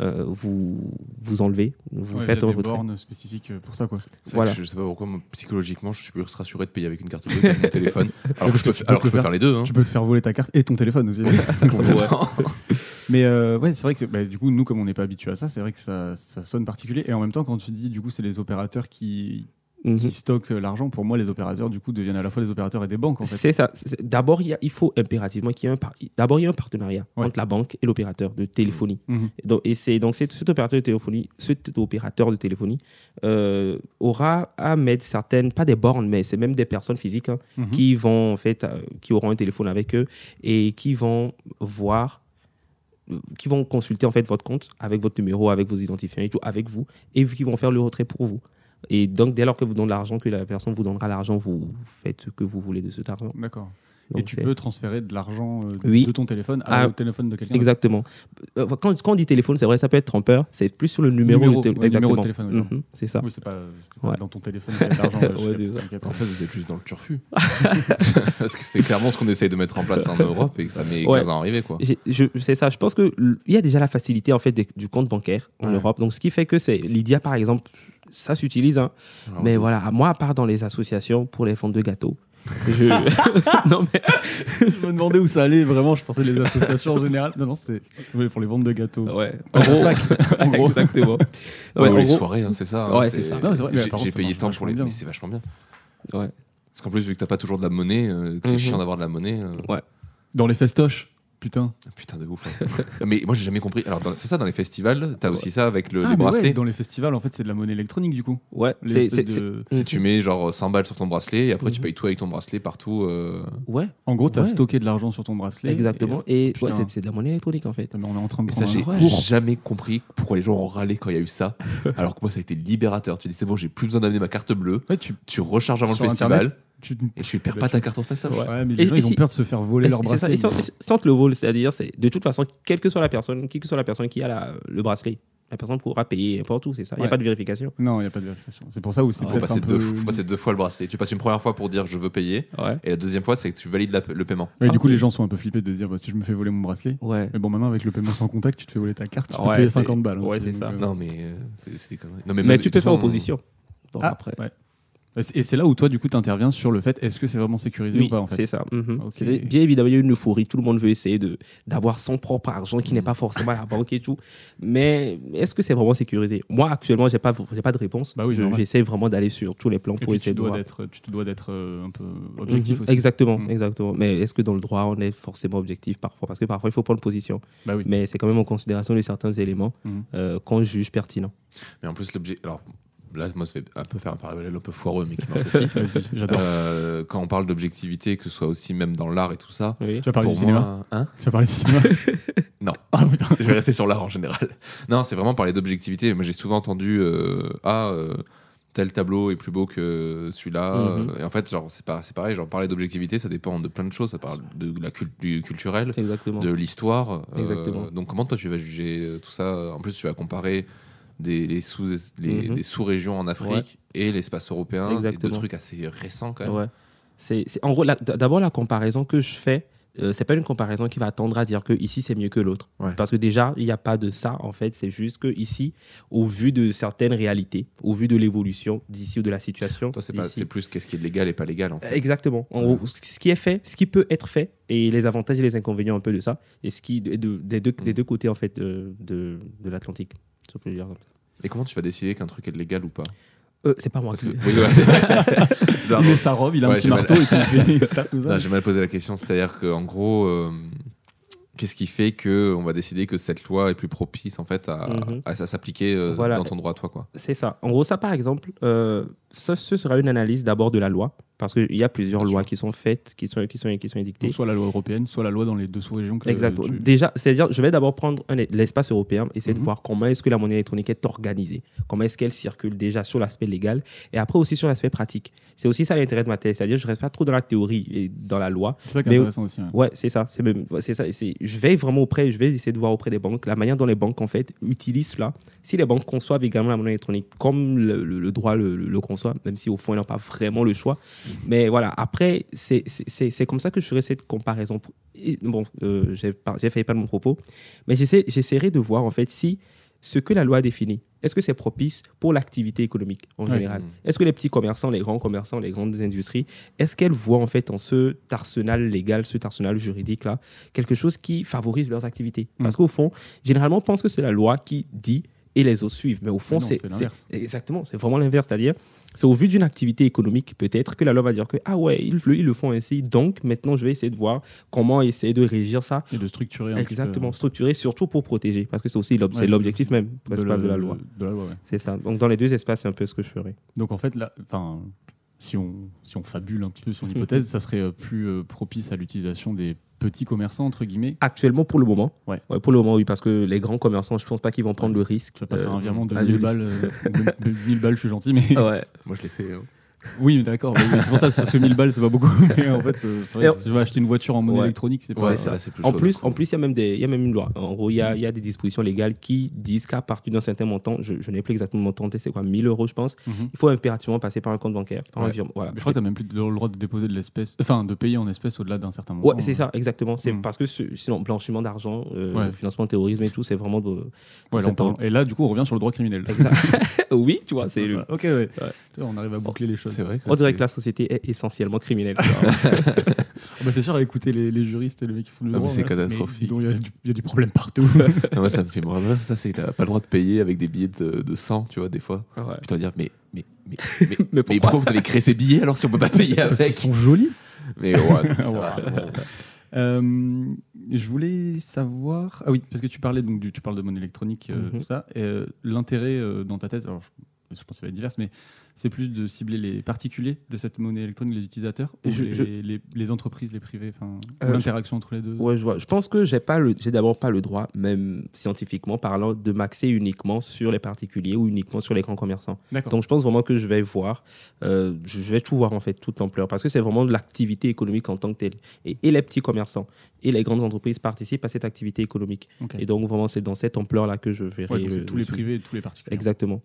euh, vous, vous enlevez, vous Ouais, il y faites a un des retrait. bornes spécifiques euh, pour ça, quoi. Voilà. que je sais pas pourquoi, moi, psychologiquement, je suis plus rassuré de payer avec une carte bleue qu'avec mon téléphone. Alors que je peux, Tu peux alors je faire. faire les deux. Hein. Tu peux te faire voler ta carte et ton téléphone aussi. Mais euh, ouais, c'est vrai que bah, du coup, nous, comme on n'est pas habitué à ça, c'est vrai que ça, ça sonne particulier. Et en même temps, quand tu dis, du coup, c'est les opérateurs qui, Mhm. qui stockent euh, l'argent, pour moi, les opérateurs, du coup, deviennent à la fois des opérateurs et des banques, en fait. C'est ça. D'abord, il, y a- il faut impérativement qu'il y ait un, par- d'abord, il y a un partenariat Ouais. entre la banque et l'opérateur de téléphonie. Mhm. Et Donc, et c'est donc cet, cet opérateur de téléphonie, cet opérateur de téléphonie euh, aura à mettre certaines, pas des bornes, mais c'est même des personnes physiques hein, Mhm. qui vont en fait, euh, qui auront un téléphone avec eux et qui vont voir, qui vont consulter en fait votre compte avec votre numéro, avec vos identifiants et tout, avec vous, et qui vont faire le retrait pour vous. Et donc, dès lors que vous donnez l'argent, que la personne vous donnera l'argent, vous faites ce que vous voulez de cet argent. D'accord. Et tu peux transférer de l'argent euh, Oui. de ton téléphone Ah, à- au téléphone de quelqu'un. Exactement. Euh, Quand, quand on dit téléphone, c'est vrai, ça peut être trompeur. C'est plus sur le numéro, Numéro, de, tél- ouais, numéro de exactement. téléphone, oui. Mhm, c'est ça. Oui, c'est pas, c'est pas Ouais. dans ton téléphone, c'est de l'argent. ouais. En fait, vous êtes juste dans le turfu. Parce que c'est clairement ce qu'on essaye de mettre en place en Europe et que ça met Ouais. 15 ans à arriver. C'est ça. Je pense qu'il y a déjà la facilité en fait des- du compte bancaire en. Europe. Donc, ce qui fait que c'est Lydia, par exemple, ça s'utilise. hein. Alors, mais voilà, à moi, à part dans les associations pour les ventes de gâteaux. Je... non, mais Je me demandais où ça allait, vraiment, je pensais les associations en général. Non, non, c'est oui, pour les ventes de gâteaux. ouais. En gros, en gros. exactement. Ouais, Ouais, ou en les gros- soirées, hein, c'est ça. hein, Ouais, c'est ça. Non, c'est vrai, mais J'ai payé tant pour les. bien. Mais c'est vachement bien. Ouais. Parce qu'en plus, vu que t'as pas toujours de la monnaie, euh, c'est Mhm. chiant d'avoir de la monnaie. euh, Dans les festoches, putain. Putain de ouf. hein. mais moi, j'ai jamais compris. Alors, dans- c'est ça dans les festivals, t'as aussi ça avec le, Ah, les mais ouais, bracelets. dans les festivals, en fait, c'est de la monnaie électronique, du coup. Ouais, Les c'est- espèces c'est- de- Si tu mets genre 100 balles sur ton bracelet et après tu Mhm. payes tout avec ton bracelet partout. euh, Ouais, En gros, tu as Ouais. stocké de l'argent sur ton bracelet. exactement. Et, ouais, c'est c'est de la monnaie électronique en fait. Et- mais on est en train de Mais ça, prendre j'ai cours. jamais compris pourquoi les gens ont râlé quand il y a eu ça. Alors que moi, ça a été libérateur. Tu dis, c'est bon, j'ai plus besoin d'amener ma carte bleue. Ouais, tu, Tu recharges avant sur le festival Internet, tu... et tu perds pas ta carte en festival. Ouais, mais les Et- gens, et ils ont peur de se faire voler leur c'est ça. bracelet. Et sans, sans te le vol, c'est-à-dire, c'est de toute façon, quelle que soit la personne, qui que soit la personne qui a la- le bracelet, la personne pourra payer n'importe où, c'est ça. Il n'y Ouais. a pas de vérification. Non, il n'y a pas de vérification. C'est pour ça aussi. Il faut, passer un deux, peu- faut passer deux fois le bracelet. Tu passes une première fois pour dire je veux payer Ouais. et la deuxième fois, c'est que tu valides la- le paiement. Ouais, du Ah, coup, oui. les gens sont un peu flippés de dire bah, si je me fais voler mon bracelet. Ouais. Mais bon, maintenant, avec le paiement sans contact, tu te fais voler ta carte, tu peux payer c'est- 50 balles. hein, ouais, c'est- c'est ça. euh, Non, mais euh, c'est c'est des conneries. Non, mais, Mais même- tu peux faire opposition. Donc Ah, après. Et c'est- là où toi, du coup, tu interviens sur le fait est-ce que c'est vraiment sécurisé Oui, ou pas en fait c'est ça. mhm. C'est- Bien évidemment, il y a une euphorie. Tout le monde veut essayer de d'avoir son propre argent qui n'est Mm. pas forcément à la banque et tout. Mais est-ce que c'est vraiment sécurisé? Moi, actuellement, j'ai pas j'ai pas de réponse. Bah oui, Je-. J'essaie vraiment d'aller sur tous les plans Et pour puis, essayer tu de dois voir. d'être, tu te dois d'être euh, un peu objectif Mhm. aussi. Exactement, Mm. exactement. Mais est-ce que dans le droit, on est forcément objectif parfois? Parce que parfois, il faut prendre position. Bah oui. Mais c'est quand même en considération de certains éléments Mhm. euh, qu'on juge pertinents. Mais en plus, l'objet. Alors là, moi, ça fait un peu faire un parallèle un peu foireux, mais qui marche aussi. J'adore. Euh, quand on parle d'objectivité, que ce soit aussi même dans l'art et tout ça, Oui. tu vas parler du cinéma moi, hein Tu vas parler du cinéma Non. Putain. je vais rester sur l'art en général. Non, c'est vraiment parler d'objectivité. Moi, j'ai souvent entendu euh, ah euh, tel tableau est plus beau que celui-là. Mhm. Et en fait, genre c'est pas, c'est pareil. Genre parler d'objectivité, ça dépend de plein de choses. Ça parle de la cul- du culturel, Exactement. de l'histoire. Exactement. donc comment toi tu vas juger tout ça? En plus, tu vas comparer des les sous les, Mhm. des sous-régions en Afrique et l'espace européen, et deux Exactement. trucs assez récents quand même. Ouais. C'est, en gros, d'abord, la comparaison que je fais, euh, c'est pas une comparaison qui va tendre à dire que ici c'est mieux que l'autre. Ouais. Parce que déjà, il n'y a pas de ça, en fait. C'est juste que ici, au vu de certaines réalités, au vu de l'évolution d'ici ou de la situation. C'est plus qu'est-ce qui est légal et pas légal en fait. Exactement. En Ouais. gros, ce qui est fait, ce qui peut être fait, et les avantages et les inconvénients un peu de ça, et ce qui de- de- des, Mm. deux côtés en fait de, de, de l'Atlantique. Si on peut le dire comme ça. Et comment tu vas décider qu'un truc est légal ou pas Euh, c'est pas moi Parce qui. que oui, ouais. Il met sa robe, il a Ouais, un petit mal- marteau et puis il fait- il tape comme ça. Non, j'ai mal posé la question. C'est-à-dire qu'en gros, euh, qu'est-ce qui fait que on va décider que cette loi est plus propice en fait à, Mhm. à- à s'appliquer euh, Voilà. dans ton droit à toi quoi? C'est ça. En gros, ça, par exemple, euh, ça, ce sera une analyse d'abord de la loi, parce qu'il y a plusieurs Bien lois sûr. qui sont faites, qui sont, qui sont, qui sont édictées. Donc, soit la loi européenne, soit la loi dans les deux sous-régions. que Exactement. tu- Déjà, c'est-à-dire, je vais d'abord prendre l'espace européen, essayer de Mhm. voir comment est-ce que la monnaie électronique est organisée, comment est-ce qu'elle circule déjà sur l'aspect légal, et après aussi sur l'aspect pratique. C'est aussi ça l'intérêt de ma thèse, c'est-à-dire, je reste pas trop dans la théorie et dans la loi. C'est ça qui est Mais- intéressant aussi. ouais. Ouais, c'est ça. C'est ça. Je vais vraiment auprès, je vais essayer de voir auprès des banques la manière dont les banques en fait utilisent cela. Si les banques conçoivent également la monnaie électronique comme le, le- le droit le, le- le conçoit, même si au fond ils n'ont pas vraiment le choix. Mais voilà, après c'est, comme ça que je ferai cette comparaison. Bon, euh, j'ai, failli pas de mon propos, mais j'essaie, j'essaierai de voir en fait si ce que la loi définit, est-ce que c'est propice pour l'activité économique en général? Mm. Est-ce que les petits commerçants, les grands commerçants, les grandes industries, est-ce qu'elles voient en fait en ce arsenal légal, ce arsenal juridique là, quelque chose qui favorise leurs activités? Parce Mm. qu'au fond, généralement, on pense que c'est la loi qui dit et les autres suivent, mais au fond, c'est exactement, c'est vraiment l'inverse, c'est-à-dire c'est au vu d'une activité économique peut-être que la loi va dire que ah ouais ils, le- ils le font ainsi, donc maintenant je vais essayer de voir comment essayer de régir ça. Et de structurer un petit peu Exactement, structuré, surtout pour protéger, parce que c'est aussi Ouais, l'objectif même de principal de la loi. De la loi, ouais. C'est ça. Donc dans les deux espaces, c'est un peu ce que je ferai. Donc en fait, là, enfin, si on, si on fabule un petit peu sur l'hypothèse, ça serait euh, plus euh, propice à l'utilisation des petits commerçants, entre guillemets. Actuellement, pour le moment. Ouais. pour le moment, oui, parce que les grands commerçants, je pense pas qu'ils vont prendre le risque. Tu vas pas faire euh, un virement de à 1000 lui. balles. euh, de- de 1000 balles, je suis gentil, mais. Ouais. moi je l'ai fait hein. Oui, mais d'accord. C'est pour ça, c'est parce que 1000 balles, c'est pas beaucoup. Mais en fait, euh, vrai si tu vas acheter une voiture en monnaie Ouais. électronique, c'est ouais là plus En plus, en plus, il y a même des, il y a même une loi. En gros, il y a, il y a des dispositions légales qui disent qu'à partir d'un certain montant, je, je n'ai plus exactement le montant, c'est quoi, 1000 euros, je pense. Mhm. Il faut impérativement passer par un compte bancaire, par un Ouais. virement. Voilà. Mais je crois que tu même plus le droit de déposer de l'espèce, enfin de payer en espèces au-delà d'un certain montant. Ouais, c'est ça, exactement. C'est Mm. parce que sinon, blanchiment d'argent, euh, Ouais. financement de terrorisme et tout, c'est vraiment de. Là, Et là, du coup, on revient sur le droit criminel. Exact. oui, tu vois, c'est. Ok, ouais. Tu vois, on arrive à boucler les choses. C'est vrai que On dirait que la société est essentiellement criminelle. bah, c'est sûr, à écouter les, les juristes et les mecs qui font du mais droit. c'est ouais, catastrophique. Il y, a du- il y a du problème partout. Ah, moi, ça me fait mourir de ça c'est que t'as pas le droit de payer avec des billets de, de 100 tu vois des fois Ouais. puis tu vas dire mais mais mais mais, Mais pourquoi pourquoi vous avez créé ces billets alors si on peut pas payer Parce qu'ils avec sont jolis. mais ouais non, ça Ouais. va, bon. Euh, je voulais savoir. Ah oui, parce que tu parlais donc du, tu parles de monnaie électronique, euh, Mhm. tout ça. Euh, L'intérêt euh, dans ta thèse, alors je, je pense que ça va être divers, mais c'est plus de cibler les particuliers de cette monnaie électronique, les utilisateurs, ou Je- les, je- les- les entreprises, les privés, enfin Euh, l'interaction entre les deux? Ouais, je vois. Je pense que j'ai pas le, j'ai d'abord pas le droit, même scientifiquement parlant, de m'axer uniquement sur les particuliers ou uniquement sur les grands commerçants. Donc, je pense vraiment que je vais voir, euh, je vais tout voir en fait, toute l'ampleur, parce que c'est vraiment de l'activité économique en tant que telle. Et, et les petits commerçants et les grandes entreprises participent à cette activité économique. Et donc, vraiment, c'est dans cette ampleur-là que je verrai. Ouais, tous le les privés et tous les particuliers. Exactement.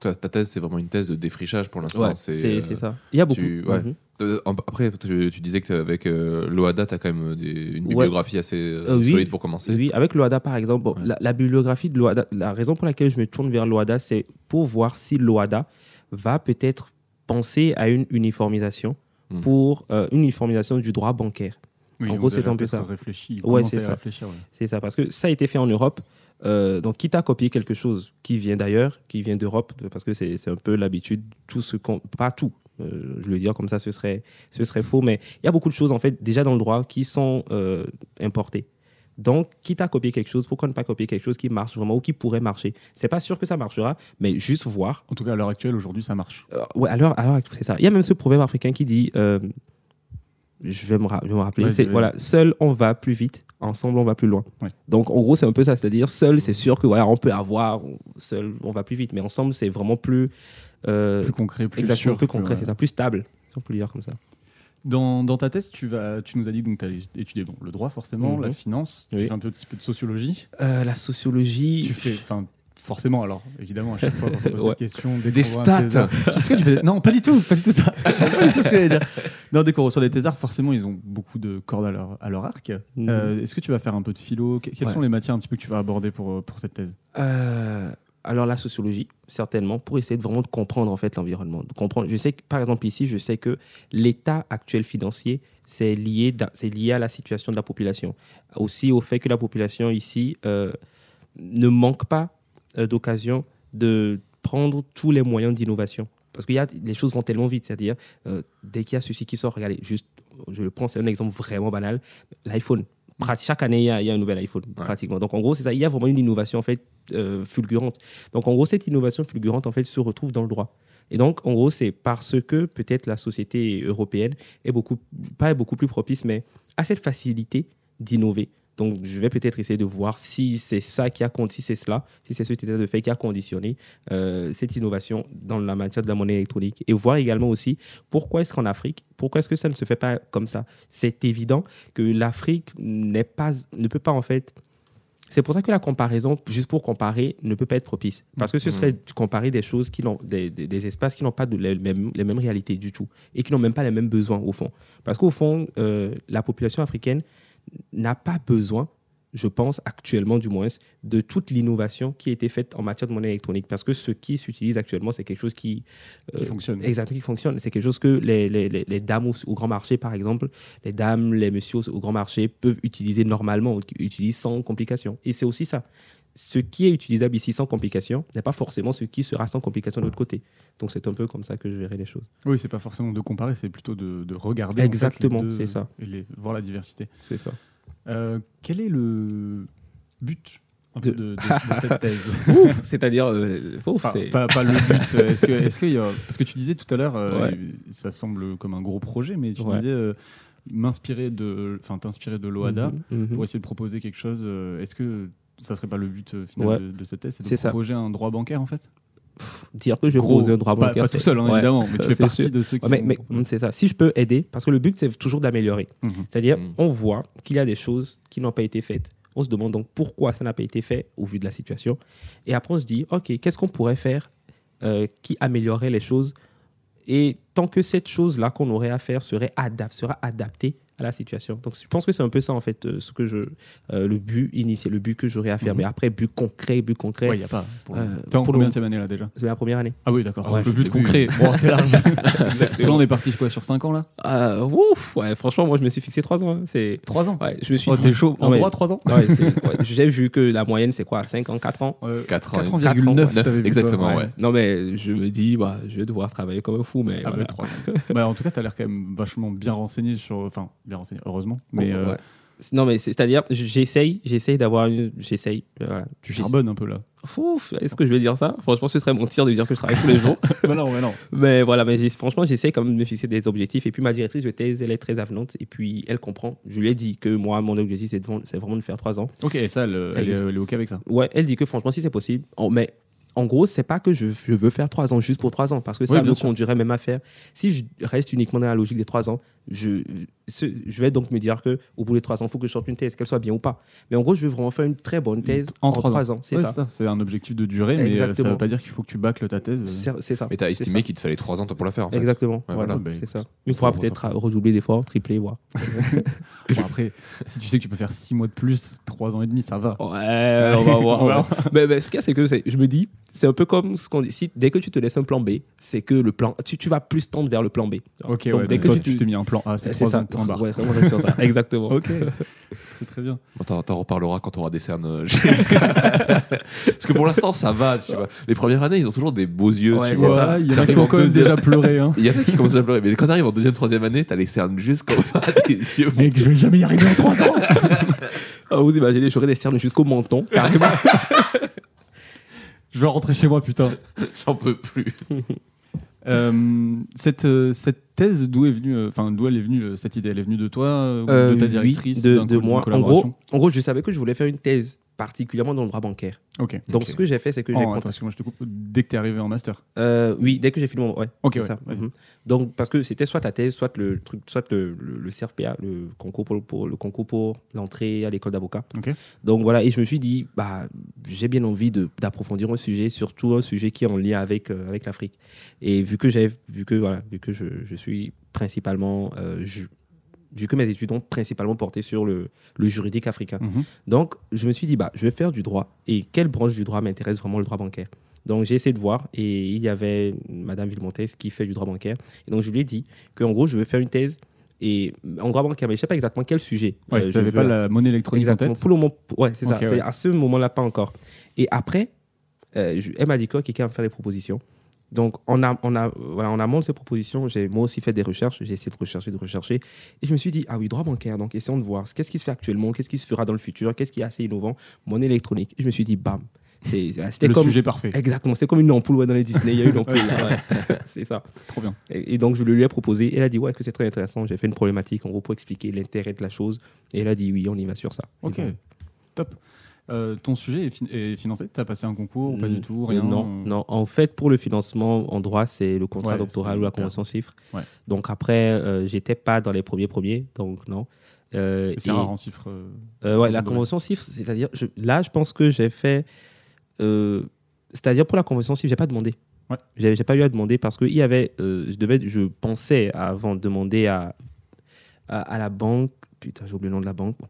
Ta, ta thèse c'est vraiment une thèse de défrichage pour l'instant Ouais, c'est euh, ça. Il y a beaucoup. tu- ouais. Mhm. euh, après tu, tu disais que avec euh, l'OADA t'as quand même des- une Ouais. bibliographie assez euh, Euh, oui. solide pour commencer Oui, avec l'OADA par exemple, bon, la, la bibliographie de l'OADA, la raison pour laquelle je me tourne vers l'OADA, c'est pour voir si l'OADA va peut-être penser à une uniformisation Hmm. pour euh, une uniformisation du droit bancaire. Oui, En gros, c'est un peu ça. Réfléchi, Ouais, c'est à ça. réfléchir, ouais. C'est ça, parce que ça a été fait en Europe. Euh, donc, quitte à copier quelque chose qui vient d'ailleurs, qui vient d'Europe, parce que c'est un peu l'habitude, tout ce qu'on. Pas tout, euh, je le dire comme ça, ce serait, ce serait faux, mais il y a beaucoup de choses, en fait, déjà dans le droit qui sont euh, importées. Donc, quitte à copier quelque chose, pourquoi ne pas copier quelque chose qui marche vraiment ou qui pourrait marcher? C'est pas sûr que ça marchera, mais juste voir. En tout cas, à l'heure actuelle, aujourd'hui, ça marche. Euh, ouais, alors, alors c'est ça. Il y a même ce proverbe africain qui dit. Je vais me, ra- je vais me rappeler. C'est voilà, seul on va plus vite, ensemble on va plus loin. Ouais. Donc en gros c'est un peu ça, c'est-à-dire seul c'est sûr que voilà on peut avoir, seul on va plus vite, mais ensemble c'est vraiment plus, euh, Plus concret, plus exactement sûr. plus concret, c'est ça, plus stable, si on peut le dire comme ça. Dans, dans ta thèse, tu, vas, tu nous as dit que tu allais étudier bon, le droit, forcément, Mhm. la finance, tu Oui. fais un petit peu de sociologie. Euh, la sociologie. Tu fais, forcément, alors, évidemment, à chaque fois, quand on pose Ouais. cette question, dès Des stats. thésard- Est-ce que tu fais- Non, pas du tout, pas du tout ça. pas du tout ce que j'allais dire. Non, dès qu'on reçoit des thésards, forcément, ils ont beaucoup de cordes à leur, à leur arc. Mhm. Euh, Est-ce que tu vas faire un peu de philo? Que- Quelles Ouais. sont les matières un petit peu que tu vas aborder pour, pour cette thèse? Euh, alors la sociologie, certainement, pour essayer de vraiment de comprendre en fait l'environnement. Comprendre. Je sais que par exemple ici, je sais que l'état actuel financier, c'est lié, lié à la situation de la population. Aussi au fait que la population ici euh, ne manque pas euh, d'occasion de prendre tous les moyens d'innovation. Parce que y a, les choses vont tellement vite, c'est-à-dire, euh, dès qu'il y a ceci qui sort, regardez, juste, je le prends, c'est un exemple vraiment banal, l'iPhone. Chaque année, il y, a- il y a un nouvel iPhone, Ouais. pratiquement. Donc, en gros, c'est ça. Il y a vraiment une innovation, en fait, euh, fulgurante. Donc, en gros, cette innovation fulgurante, en fait, se retrouve dans le droit. Et donc, en gros, c'est parce que peut-être la société européenne est beaucoup, pas beaucoup plus propice, mais a cette facilité d'innover. Donc, je vais peut-être essayer de voir si c'est ça qui a si c'est cela, si c'est ce état de fait qui a conditionné euh, cette innovation dans la matière de la monnaie électronique. Et voir également aussi pourquoi est-ce qu'en Afrique, pourquoi est-ce que ça ne se fait pas comme ça? C'est évident que l'Afrique n'est pas, ne peut pas en fait. C'est pour ça que la comparaison, juste pour comparer, ne peut pas être propice. Parce que ce serait de comparer des choses qui n'ont, des, des- des espaces qui n'ont pas de les, mêmes, les mêmes réalités du tout et qui n'ont même pas les mêmes besoins au fond. Parce qu'au fond, euh, la population africaine n'a pas besoin, je pense actuellement du moins, de toute l'innovation qui a été faite en matière de monnaie électronique. Parce que ce qui s'utilise actuellement, c'est quelque chose qui, qui euh, fonctionne Exactement, qui fonctionne. C'est quelque chose que les, les, les, dames au, au grand marché, par exemple, les dames, les messieurs au, grand marché peuvent utiliser normalement, utilisent sans complication. Et c'est aussi ça. Ce qui est utilisable ici sans complication n'est pas forcément ce qui sera sans complication de l'autre côté. Donc c'est un peu comme ça que je verrai les choses. Oui, c'est pas forcément de comparer, c'est plutôt de, de regarder. en fait, les Exactement, c'est ça. Et les- voir la diversité. C'est ça. Euh, quel est le but De- peu de, de- de cette thèse? C'est-à-dire, euh, Enfin, pas, pas le but. euh, Est-ce que, y a- parce que tu disais tout à l'heure, euh, Ouais. ça semble comme un gros projet, mais tu Ouais. disais euh, m'inspirer de, enfin t'inspirer de l'OADA Mhm, mhm. pour essayer de proposer quelque chose. Est-ce que ça serait pas le but euh, final Ouais. de, de cette thèse, c'est de C'est ça. proposer un droit bancaire en fait Dire que je Gros, pose un droit pas, bancaire. pas tout seul hein, ouais. évidemment, mais tu fais partie sûr. de ceux qui. Ouais, mais, vont mais, proposer. c'est ça. Si je peux aider, parce que le but, c'est toujours d'améliorer. Mhm. C'est-à-dire, Mhm. on voit qu'il y a des choses qui n'ont pas été faites. On se demande donc pourquoi ça n'a pas été fait au vu de la situation. Et après, on se dit, OK, qu'est-ce qu'on pourrait faire euh, qui améliorerait les choses? Et tant que cette chose-là qu'on aurait à faire serait adap sera adaptée à la situation. Donc, je pense que c'est un peu ça, en fait, euh, ce que je, euh, le but initial, le but que j'aurais à faire. Mhm. Mais après, but concret, but concret, Ouais, il y a pas. Pour... Euh, T'es en pour combien le- de année là déjà c'est la première année. Ah oui, d'accord. Ouais, le but concret. Bon, t'es large. Là, on est parti quoi sur 5 ans là Euh, ouf, ouais, franchement, moi, je me suis fixé trois ans. hein. C'est, 3 ans. ouais, je me suis Oh, t'es chaud. En droit, 3 ans Ouais, j'ai vu que la moyenne, c'est quoi 5 ans, 4 ans 4 ans. 4,9 ouais. t'avais vu Exactement, ouais. Non, mais je me dis, bah, je vais devoir travailler comme un fou, mais. Ah voilà. 3 bah, en tout cas, t'as l'air quand même vachement bien renseigné sur. Enfin, bien renseigné, heureusement. Mais Bon, euh, ouais. Non, mais c'est- c'est-à-dire, j'essaye, j'essaye d'avoir une. J'essaye. Voilà. tu charbonnes un peu là. Ouf, est-ce que je vais dire ça? Franchement, ce serait mentir de dire que je travaille tous les jours. bah non, bah non. mais voilà, mais franchement, j'essaie quand même de me fixer des objectifs. Et puis, ma directrice de thèse, elle est très avenante. Et puis, elle comprend. Je lui ai dit que moi, mon objectif, c'est vraiment de faire 3 ans. Ok, et ça, elle, elle, est, Ex- elle est ok avec ça. Ouais, elle dit que franchement, si c'est possible. mais en gros, c'est pas que je, je veux faire trois ans juste pour trois ans, parce que ça Oui, me sûr. conduirait même à faire. Si je reste uniquement dans la logique des trois ans, je, ce- je vais donc me dire que au bout de trois ans, il faut que je sorte une thèse, qu'elle soit bien ou pas. Mais en gros, je veux vraiment faire une très bonne thèse En en, trois trois ans. C'est Ouais, ça. C'est un objectif de durée, mais euh, ça Exactement. veut pas dire qu'il faut que tu bâcles ta thèse. C'est c'est ça. Mais t'as C'est estimé qu'il te fallait 3 ans pour la faire. En fait. Exactement. Ouais, voilà, voilà. C'est ça. Il faudra peut-être ça. redoubler d'efforts, tripler, voir. Bon, après, si tu sais que tu peux faire 6 mois de plus, 3 ans et demi, ça va. Ouais, on va voir. On va voir. mais, mais ce qu'il y a, c'est que je me dis, c'est un peu comme ce qu'on dit. Si, dès que tu te laisses un plan B, c'est que le plan, tu, tu vas plus tendre vers le plan B. Ok, Donc, ouais, dès que tu- tu t'es mis un plan A, c'est C'est 3 ça. ans, point barre. Ouais, ça, on reste sur ça. Exactement. Ok, très très bien. Bon, t'en, t'en reparleras quand on aura des cernes. euh, Parce que, parce que pour l'instant, ça va, tu vois. Les premières années, ils ont toujours des beaux yeux, Ouais, tu vois. ça. il y en a qui ont quand même déjà pleuré. Hein. Il y en a qui commencent à pleurer. Mais quand t'arrives en deuxième, troisième année, t'as les cernes jusqu'au bas des yeux. Mec, je vais jamais y arriver en 3 ans. Ah, vous imaginez, j'aurais des cernes jusqu'au menton, carrément. je vais rentrer chez moi, putain. J'en peux plus. Euh, cette, euh, cette thèse, d'où est venue, euh, enfin d'où elle est venue cette idée? Elle est venue de toi, ou de ta oui, directrice, de, d'un de co- d'une moi. En collaboration? gros, en gros, je savais que je voulais faire une thèse, particulièrement dans le droit bancaire. Ok. Donc, ce que j'ai fait, c'est que j'ai Oh, contacté- attends, excuse-moi, je te coupe. Dès que t'es arrivé en master. Euh, oui, dès que j'ai fini mon. Ouais, Ok, c'est ouais, ça. ouais. Mhm. Donc, parce que c'était soit ta thèse, soit le truc, soit le, le, le CRPA, le concours pour, pour- le concours pour l'entrée à l'école d'avocat. Ok. Donc voilà, et je me suis dit, bah, j'ai bien envie de- d'approfondir un sujet, surtout un sujet qui est en lien avec, euh, avec l'Afrique. Et vu que j'ai, vu que voilà, vu que je, je suis principalement, euh, vu que mes études ont principalement porté sur le, le juridique africain. Mhm. Donc, je me suis dit, bah, je vais faire du droit. Et quelle branche du droit m'intéresse vraiment le droit bancaire? Donc, j'ai essayé de voir. Et il y avait Madame Villemontes qui fait du droit bancaire. Et donc, je lui ai dit qu'en gros, je veux faire une thèse et, en droit bancaire. Mais je ne sais pas exactement quel sujet. Ouais, euh, je n'avais pas la monnaie électronique en Exactement. tête Pour le moment, ouais, c'est ça. Ouais. à ce moment-là, pas encore. Et après, euh, je- elle m'a dit quoi quelqu'un va me faire des propositions. Donc, on a, on a, voilà, en amont de ces propositions, j'ai moi aussi fait des recherches. J'ai essayé de rechercher, de rechercher. Et je me suis dit, ah oui, droit bancaire. Donc, essayons de voir qu'est-ce qui se fait actuellement, qu'est-ce qui se fera dans le futur, qu'est-ce qui est assez innovant, monnaie électronique. Et je me suis dit, bam. Voilà, C'était comme. sujet parfait. Exactement. C'est comme une ampoule ouais, dans les Disney. Il y a une ampoule. ouais. c'est ça. Trop bien. Et, et donc, je lui ai proposé. Et elle a dit, ouais, que c'est très intéressant. J'ai fait une problématique, en gros, pour expliquer l'intérêt de la chose. Et elle a dit, oui, on y va sur ça. Ok. donc, Top. Euh, ton sujet est, fin- est financé? Tu as passé un concours ou pas du tout? Rien Non, euh, non. En fait, pour le financement en droit, c'est le contrat Ouais, doctoral ou la convention chiffre. Ouais. Donc après, euh, j'étais pas dans les premiers premiers, donc non. Euh, C'est rare en chiffres. euh, ouais, la convention chiffre, c'est-à-dire, là, je pense que j'ai fait. c'est-à-dire pour la convention chiffre, j'ai pas demandé. Ouais. J'ai pas eu à demander parce que il y avait, je devais, je pensais avant de demander à, à, à la banque. Putain, j'ai oublié le nom de la banque. Bon.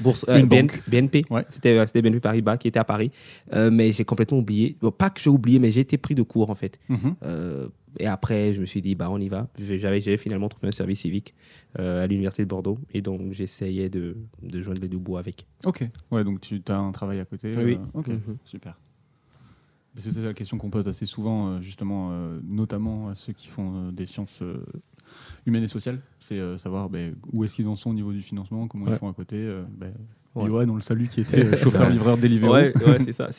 Bourse, euh, Une BN-. BNP. Ouais. C'était euh, c'était BNP Paribas qui était à Paris. Euh, mais j'ai complètement oublié. Bon, pas que j'ai oublié, mais j'ai été pris de court en fait. mhm. Euh, et après, je me suis dit, bah, on y va. J'avais j'avais finalement trouvé un service civique à l'Université de Bordeaux. Et donc, j'essayais de, de joindre les deux bouts avec. Ok. Ouais, donc tu as un travail à côté. Oui. ok. Mhm. Super. Parce que c'est la question qu'on pose assez souvent, justement, notamment à ceux qui font des sciences humaines et sociales. C'est euh, savoir ben, où est-ce qu'ils en sont au niveau du financement, comment ils font à côté. euh, ben, Ouais. Johan, on le salue, qui était euh, chauffeur-livreur Deliveroo. Ouais, ouais, c'est ça.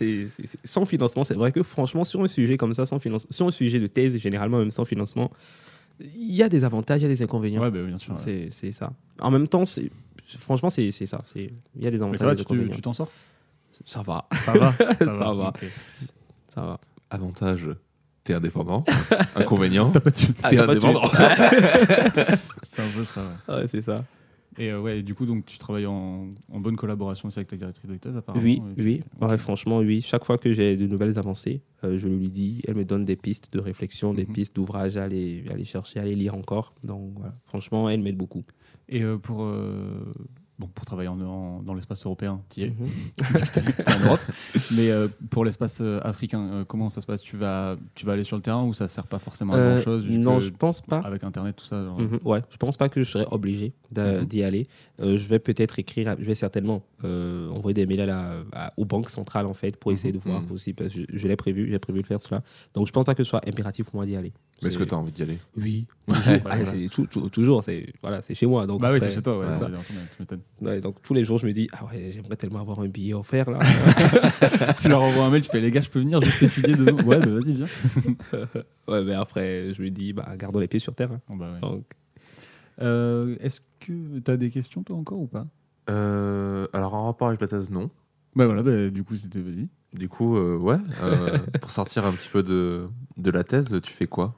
Sans financement, c'est vrai que franchement, sur un sujet comme ça, sans financement, sur un sujet de thèse, généralement, même sans financement, il y a des avantages, il y a des inconvénients. Ouais, ben, bien sûr. C'est ça. En même temps, franchement, c'est ça. Il y a des Mais avantages ça va, et des tu te- inconvénients. tu t'en sors? Ça va. Ça va. Ça va. ok. Ça va. Avantage, t'es indépendant. Inconvénient, T'as pas de. Ah, t'es t'as pas de indépendant. C'est un peu ça, ouais. Ouais, c'est ça. Et euh, ouais, du coup, donc tu travailles en, en bonne collaboration aussi avec ta directrice de thèse, apparemment. Oui, et puis- oui. ok. Ouais, franchement, oui. Chaque fois que j'ai de nouvelles avancées, euh, je lui dis, elle me donne des pistes de réflexion, des Mhm. pistes d'ouvrages à aller, à aller chercher, à aller lire encore. Donc, voilà. franchement, elle m'aide beaucoup. Et euh, pour, euh, bon, pour travailler en, en- dans l'espace européen, tu y es, Mhm. en Europe. Mais euh, pour l'espace euh, africain, euh, comment ça se passe? Tu vas, tu vas aller sur le terrain ou ça sert pas forcément à Euh, grand chose non, je pense pas. Avec Internet, tout ça. genre, Mhm, ouais, je pense pas que je serais obligé Mhm. d'y aller. Euh, je vais peut-être écrire, à- je vais certainement euh, envoyer des mails à la, à- aux banques centrales en fait pour essayer de voir Mhm. aussi parce que je, je l'ai prévu, j'ai prévu de faire cela. Donc je pense pas que ce soit impératif pour moi d'y aller. Mais est-ce que t'as envie d'y aller? Oui, Ouais, toujours. ouais, Ah, voilà. c'est tout- tout- toujours, c'est voilà, c'est chez moi. Donc Bah oui, c'est chez toi, ouais, ça. bien tu. Ouais, donc tous les jours, je me dis ah ouais, j'aimerais tellement avoir un billet offert là. tu leur envoies un mail, tu fais les gars, je peux venir juste étudier deux ans. Ouais, bah vas-y, viens. ouais, mais après, je me dis bah gardons les pieds sur terre. hein. Bon, bah, ouais. Donc, Euh, Est-ce que tu as des questions, toi, encore ou pas? Euh, Alors, en rapport avec la thèse, non. Bah voilà, bah, du coup, c'était vas-y. Du coup, euh, ouais. euh, pour sortir un petit peu de, de la thèse, tu fais quoi?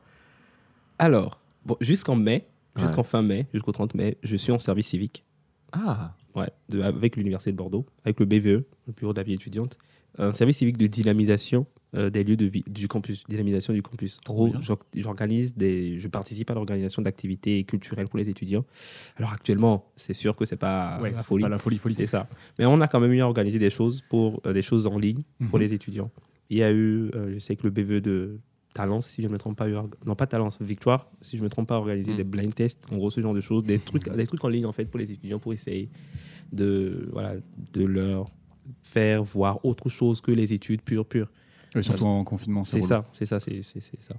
Alors, bon, jusqu'en mai, jusqu'en fin mai, jusqu'au 30 mai, je suis en service civique. Ah, Ouais, de- avec l'Université de Bordeaux, avec le BVE, le Bureau de la vie étudiante. Un service civique de dynamisation euh, des lieux de vie du campus, dynamisation du campus. J'organise des, je participe à l'organisation d'activités culturelles pour les étudiants. Alors actuellement, c'est sûr que c'est pas Ouais, la c'est folie. Pas la folie, folie. C'est ça. Mais on a quand même eu à organiser des choses pour euh, des choses en ligne pour Mhm. les étudiants. Il y a eu, euh, je sais que le BVE de Talence, si je ne me trompe pas, non pas Talence, Victoire, si je ne me trompe pas, a organisé Mhm. des blind tests, en gros ce genre de choses, des trucs, des trucs en ligne en fait pour les étudiants pour essayer de, voilà, de leur faire voir autre chose que les études pures pures. Surtout en confinement. C'est ça, c'est ça, c'est ça.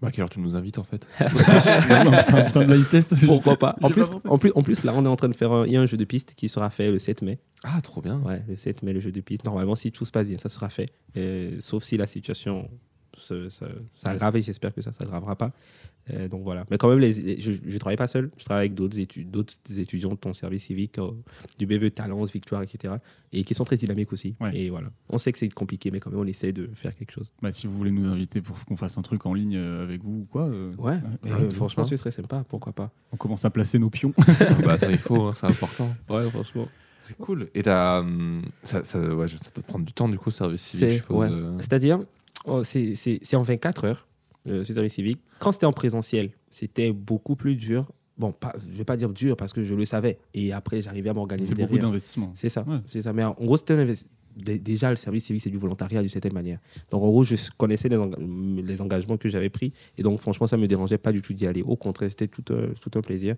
bah, à quelle heure tu nous invites en fait putain, putain de blind test. Pourquoi pas en plus, en, plus, en plus, là, on est en train de faire un, il y a un jeu de piste qui sera fait le 7 mai. Ah, trop bien. Ouais, le 7 mai, le jeu de piste. Normalement, si tout se passe bien, ça sera fait. Et sauf si la situation se- se- s'aggrave, et j'espère que ça ne s'aggravera pas. Euh, donc voilà. Mais quand même, les, les- je ne travaille pas seul. Je travaille avec d'autres étu- d'autres étudiants de ton service civique, euh, du BVE Talence, Victoire, etc. Et qui sont très dynamiques aussi. Ouais. Et voilà. On sait que c'est compliqué, mais quand même, on essaie de faire quelque chose. Bah, si vous voulez nous inviter pour qu'on fasse un truc en ligne euh, avec vous ou quoi, euh, Ouais, euh, franchement, hein. ce serait sympa. Pourquoi pas on commence à placer nos pions. Ah, bah, attends, il faut, hein, c'est important. Ouais, franchement. C'est cool. Et t'as, hum, ça, ça, ouais, ça doit te prendre du temps du coup, service civique, je C'est suppose. ouais. euh. C'est-à-dire, oh, c'est en 24 heures, le service civique. Quand c'était en présentiel, c'était beaucoup plus dur. Bon, pas, je vais pas dire dur parce que je le savais. Et après, j'arrivais à m'organiser C'est beaucoup d'investissement. C'est ça, Ouais. c'est ça. Mais en gros, c'était un déjà le service civique, c'est du volontariat d'une certaine manière. Donc en gros, je connaissais les, les engagements que j'avais pris et donc franchement, ça me dérangeait pas du tout d'y aller. Au contraire, c'était tout un, tout un plaisir.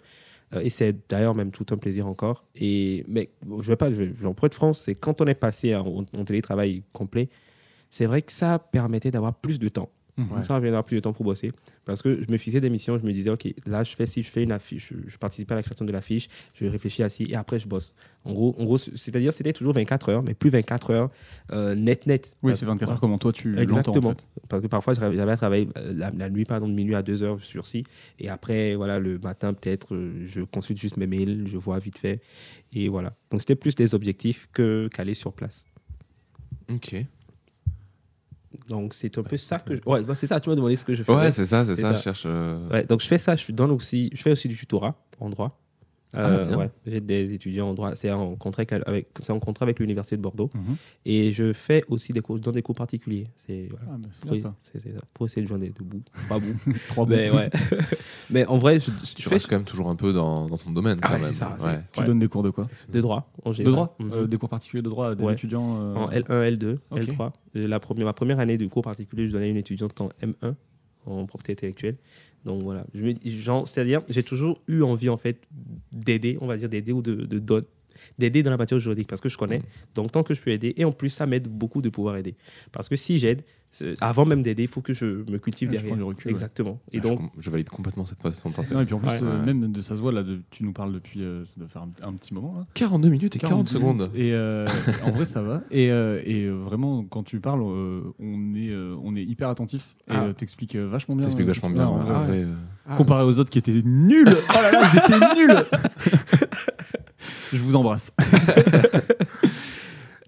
Euh, et c'est d'ailleurs même tout un plaisir encore. Et mais bon, je vais pas, je vais, je vais- pour être franc, c'est quand on est passé en, en télétravail complet, c'est vrai que ça permettait d'avoir plus de temps. Mhm. Ouais. Ça permettait d'avoir plus de temps pour bosser. Parce que je me fixais des missions, je me disais, OK, là, je fais si je fais une affiche, je, je participe à la création de l'affiche, je réfléchis à ci, et après, je bosse. En gros, en gros c'est-à-dire, c'était toujours 24 heures, mais plus 24 heures euh, net, net. Oui, c'est 24 heures comment toi tu l'entends. Exactement. En fait. Parce que parfois, j'avais à travailler euh, la, la nuit, pardon, de minuit à 2 heures sur ci. Et après, voilà, le matin, peut-être, euh, je consulte juste mes mails, je vois vite fait. Et voilà. Donc, c'était plus des objectifs que qu'aller sur place. Ok. Donc, c'est un peu ça que je... Ouais, bah, c'est ça, tu m'as demandé ce que je fais. Ouais, c'est ça, c'est ça. Je cherche. euh, Ouais, donc je fais ça, je donne aussi, je fais aussi du tutorat en droit. Ah, Euh, ouais, j'ai des étudiants en droit, c'est en contrat avec, avec- c'est en contrat avec l'université de Bordeaux. Mhm. Et je fais aussi des cours, donne des cours particuliers. C'est voilà, Ah, ça. c'est- pour essayer de joindre des bouts, pas bout. Trois mais bouts. ouais. mais en vrai, je, je Tu fais restes quand même toujours un peu dans, dans ton domaine. Ah quand ouais, même. c'est ça, c'est- Ouais. Tu Ouais. donnes des cours de quoi? De droit en De droit? Mhm. Euh, Des cours particuliers de droit à des Ouais. étudiants euh, En L1, L2, Ok. L3. Et La première, ma première année de cours particulier, je donnais à une étudiante en M1, en propriété intellectuelle. Donc voilà, c'est-à-dire, j'ai toujours eu envie en fait d'aider, on va dire d'aider ou de, de d'aider dans la matière juridique parce que je connais. Mm. Donc tant que je peux aider, et en plus ça m'aide beaucoup de pouvoir aider. Parce que si j'aide, c'est- avant même d'aider, il faut que je me cultive Ouais, tu derrière. prends du recul, ouais. Exactement. Et Ah, je donc, je, valide complètement cette façon de penser. Non, et puis en plus, Ouais. euh, Ouais. même de ça se voit là, de- tu nous parles depuis, euh, ça doit faire un, un petit moment là. 42 minutes et 40 minutes. secondes. Et euh, en vrai, ça va. Et, euh, et euh, vraiment, quand tu parles, euh, on, est, euh, on est hyper attentif. Et Ah. euh, t'expliques euh, vachement bien. T'expliques euh, vachement ouais, bien. en ouais, vrai, ouais. euh, ah, Comparé aux autres qui étaient nuls. Oh là là, ils étaient nuls. Je vous embrasse.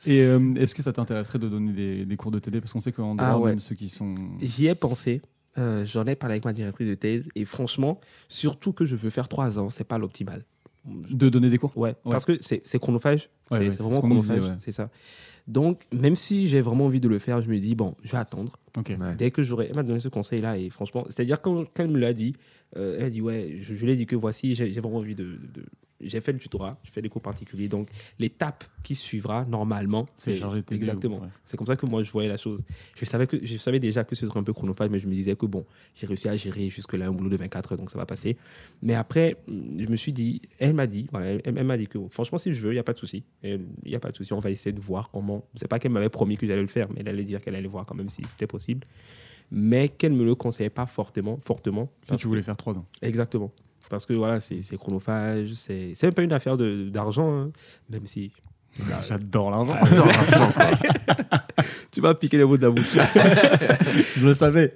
Et euh, est-ce que ça t'intéresserait de donner des, des cours de TD Parce qu'on sait qu'en droit, Ah ouais. même ceux qui sont. j'y ai pensé. euh, J'en ai parlé avec ma directrice de thèse. Et franchement, surtout que je veux faire trois ans, c'est pas l'optimal. De donner des cours? Ouais, parce que c'est chronophage. Ouais, c'est vraiment ce chronophage, c'est ça. Donc, même si j'ai vraiment envie de le faire, je me dis, bon, je vais attendre. Ouais. Dès que j'aurai. Elle m'a donné ce conseil-là, et franchement, c'est-à-dire, quand, quand elle me l'a dit, euh, elle a dit, ouais, je, je lui ai dit que voici, j'ai vraiment envie de. de- J'ai fait le tutorat, je fais des cours particuliers. Donc, l'étape qui suivra, normalement, C'est. Exactement. ouais. C'est comme ça que moi, je voyais la chose. Je savais, que, je savais déjà que ce serait un peu chronophage, mais je me disais que bon, j'ai réussi à gérer jusque-là un boulot de 24 heures, donc ça va passer. Mais après, hum, je me suis dit, elle m'a dit, voilà, elle, elle m'a dit que franchement, si je veux, il n'y a pas de souci. Il n'y a pas de souci, on va essayer de voir comment. C'est pas qu'elle m'avait promis que j'allais le faire, mais elle allait dire qu'elle allait voir quand même si c'était possible. Mais qu'elle ne me le conseillait pas fortement. fortement Si tu voulais faire trois ans. Exactement. Parce que voilà, c'est chronophage, c'est même pas une affaire d'argent, hein, même si. J'adore l'argent. tu vas piquer les mots de la bouche. Je le savais.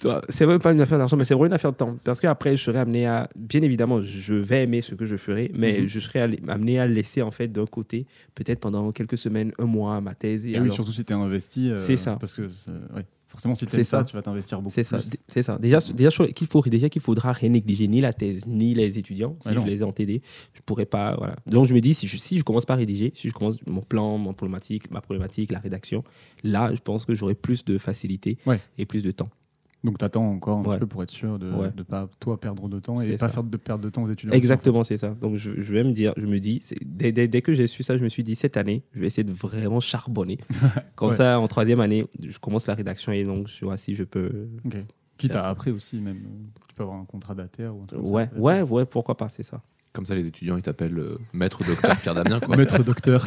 Tu c'est même pas une affaire d'argent, mais c'est vraiment une affaire de temps. Parce qu'après, je serai amené à. Bien évidemment, je vais aimer ce que je ferai, mais Mhm. je serai amené à laisser, en fait, d'un côté, peut-être pendant quelques semaines, un mois, ma thèse. Et Et oui, surtout si t'es investi. euh, C'est ça. Parce que, c'est- ouais. Forcément, si tu ça, ça. tu vas t'investir beaucoup C'est ça, c'est ça. Déjà, déjà sur- qu'il faut, déjà qu'il faudra rien négliger ni la thèse ni les étudiants. Si je les ai en TD, je pourrais pas. Voilà. Donc je me dis si je, si je commence par rédiger, si je commence mon plan, mon problématique, ma problématique, la rédaction, là, je pense que j'aurai plus de facilité Ouais. et plus de temps. Donc, tu attends encore un Ouais. petit peu pour être sûr de ne Ouais. pas, toi, perdre de temps et pas ça. faire de perdre de temps aux étudiants. Exactement, c'est ça. Donc je, je vais me dire, je me dis, dès, dès- dès que j'ai su ça, je me suis dit cette année, je vais essayer de vraiment charbonner. Comme Ouais. ça, en troisième année, je commence la rédaction et donc je vois si je peux. Ok. Quitte à après aussi, même, tu peux avoir un contrat d'ATR ou un truc comme ça, Ouais, ouais, ouais, pourquoi pas, c'est ça. Comme ça, les étudiants, ils t'appellent euh, maître docteur Pierre Damien. Quoi. Maître docteur.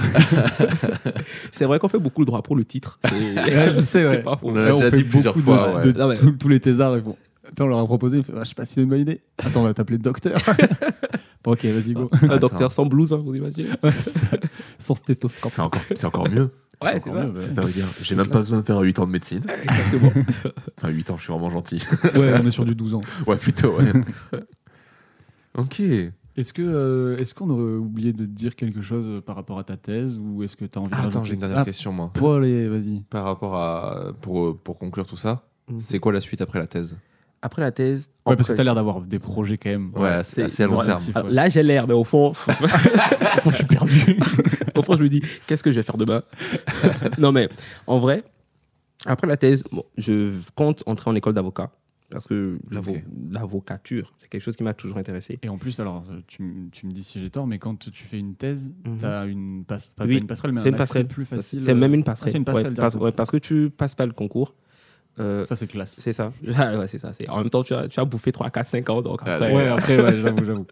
C'est vrai qu'on fait beaucoup le droit pour le titre. Ouais, je sais, c'est ouais. pas faux. On l'a Là, déjà fait dit plusieurs beaucoup fois, de- ouais. de ouais. tous- tous les thésards, ils font. Attends, on leur a proposé, ils font, ah, je sais pas si c'est une bonne idée. Attends, on va t'appeler docteur. ok, vas-y, go. Un docteur sans blouse, hein, vous imaginez Sans stéthoscope. C'est encore, c'est encore mieux. Ouais, C'est c'est encore ça. mieux, ouais. Ça veut dire, j'ai même pas besoin de faire 8 ans de médecine. Exactement. Enfin, 8 ans, je suis vraiment gentil. Ouais, on est sur du 12 ans. Ouais, plutôt, ouais. ok. Est-ce que euh, est-ce qu'on aurait oublié de te dire quelque chose euh, par rapport à ta thèse ou est-ce que tu as envie de Attends, j'ai une dernière Ah, question, moi. Bon, allez, vas-y. Par rapport à. Pour, euh, pour conclure tout ça, Mhm. c'est quoi la suite après la thèse? Après la thèse. Ouais, parce que tu as l'air d'avoir des projets quand même. Ouais, c'est assez à long terme. Ah, ouais. Là, j'ai l'air, mais au fond, Au fond, je suis perdu. au fond, je me dis, qu'est-ce que je vais faire demain? Non, mais en vrai, après la thèse, bon, je compte entrer en école d'avocat. Parce que l'avocature, c'est quelque chose qui m'a toujours intéressé. Et en plus, alors, euh, tu, me dis si j'ai tort, mais quand tu fais une thèse, Mhm. tu as une, passe, pas, Oui, une passerelle, mais c'est un une passerelle. plus facile. C'est même une Ah, passerelle. c'est une passerelle Ouais, parce, directement. ouais, parce que tu passes pas le concours. Euh, Ça, c'est classe. c'est ça. Ah, ouais, c'est ça. C'est- En même temps, tu as, tu as bouffé 3, 4, 5 ans. Donc Ah, après, Ouais, après, ouais, j'avoue, j'avoue.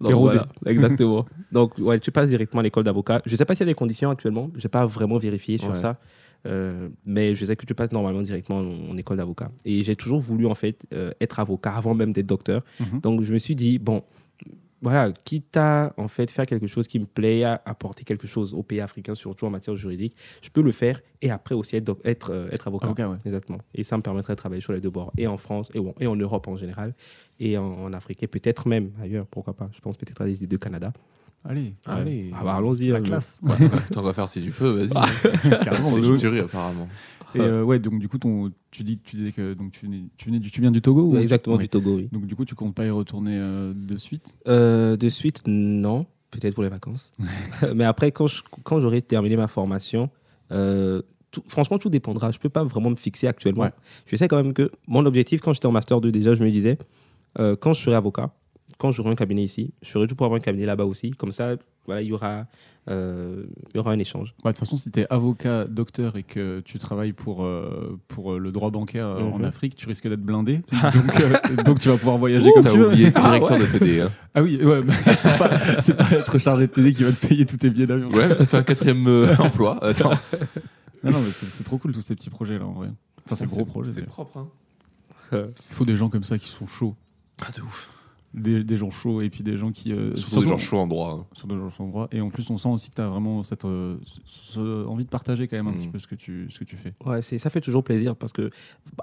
Voilà, exactement. Donc, ouais, tu passes directement à l'école d'avocat. Je ne sais pas s'il y a des conditions actuellement. Je n'ai pas vraiment vérifié sur Ouais. ça. Euh, mais je sais que tu passes normalement directement en, en école d'avocat. Et j'ai toujours voulu, en fait, euh, être avocat avant même d'être docteur. Mhm. Donc, je me suis dit, bon, voilà, quitte à, en fait, faire quelque chose qui me plaît, à apporter quelque chose au pays africain, surtout en matière juridique, je peux le faire et après aussi être, euh, être avocat. Ouais. Exactement. Et ça me permettrait de travailler sur les deux bords, et en France, et, bon, et en Europe en général, et en, en Afrique, et peut-être même ailleurs, pourquoi pas. Je pense peut-être à des idées de Canada. Allez, Allez. Ah bah, allons-y. la euh, classe. Ouais, T'en vas faire si tu peux, vas-y. Carrément, c'est une tuerie, apparemment. Et euh, ouais, donc du coup, ton, tu, dis, tu disais que donc, tu, venais, tu, venais du, tu viens du Togo ou... Exactement, Oui. du Togo, oui. Donc du coup, tu comptes pas y retourner euh, de suite? Euh, de suite, non. Peut-être pour les vacances. Mais après, quand je- quand j'aurai terminé ma formation, euh, tout- franchement, tout dépendra. Je peux pas vraiment me fixer actuellement. Ouais. Je sais quand même que mon objectif, quand j'étais en Master 2, déjà, je me disais, euh, quand je serai avocat, quand j'aurai un cabinet ici, je ferai tout pour avoir un cabinet là-bas aussi. Comme ça, voilà, il y aura, euh, il y aura un échange. Ouais, De toute façon, si tu es avocat, docteur et que tu travailles pour, euh, pour euh, le droit bancaire euh, en Mhm. Afrique, tu risques d'être blindé. donc, donc tu vas pouvoir voyager comme T'as tu veux. oublié le Ah, directeur de TD. Hein. Ah oui, ouais, bah, c'est pas, c'est pas être chargé de TD qui va te payer tous tes billets d'avion. Ouais, ça fait un quatrième emploi. Attends. Non, non, mais c'est c'est trop cool tous ces petits projets là en vrai. Enfin, c'est gros projets. C'est c'est- propre, hein. Il faut des gens comme ça qui sont chauds. Ah, de ouf. Des, des gens chauds et puis des gens qui. euh, Surtout des gens chauds en droit. hein. Surtout des gens chauds en droit. Et en plus, on sent aussi que tu as vraiment cette euh, ce- ce- envie de partager quand même un Mm. petit peu ce que tu, ce que tu fais. Ouais, c'est, ça fait toujours plaisir parce que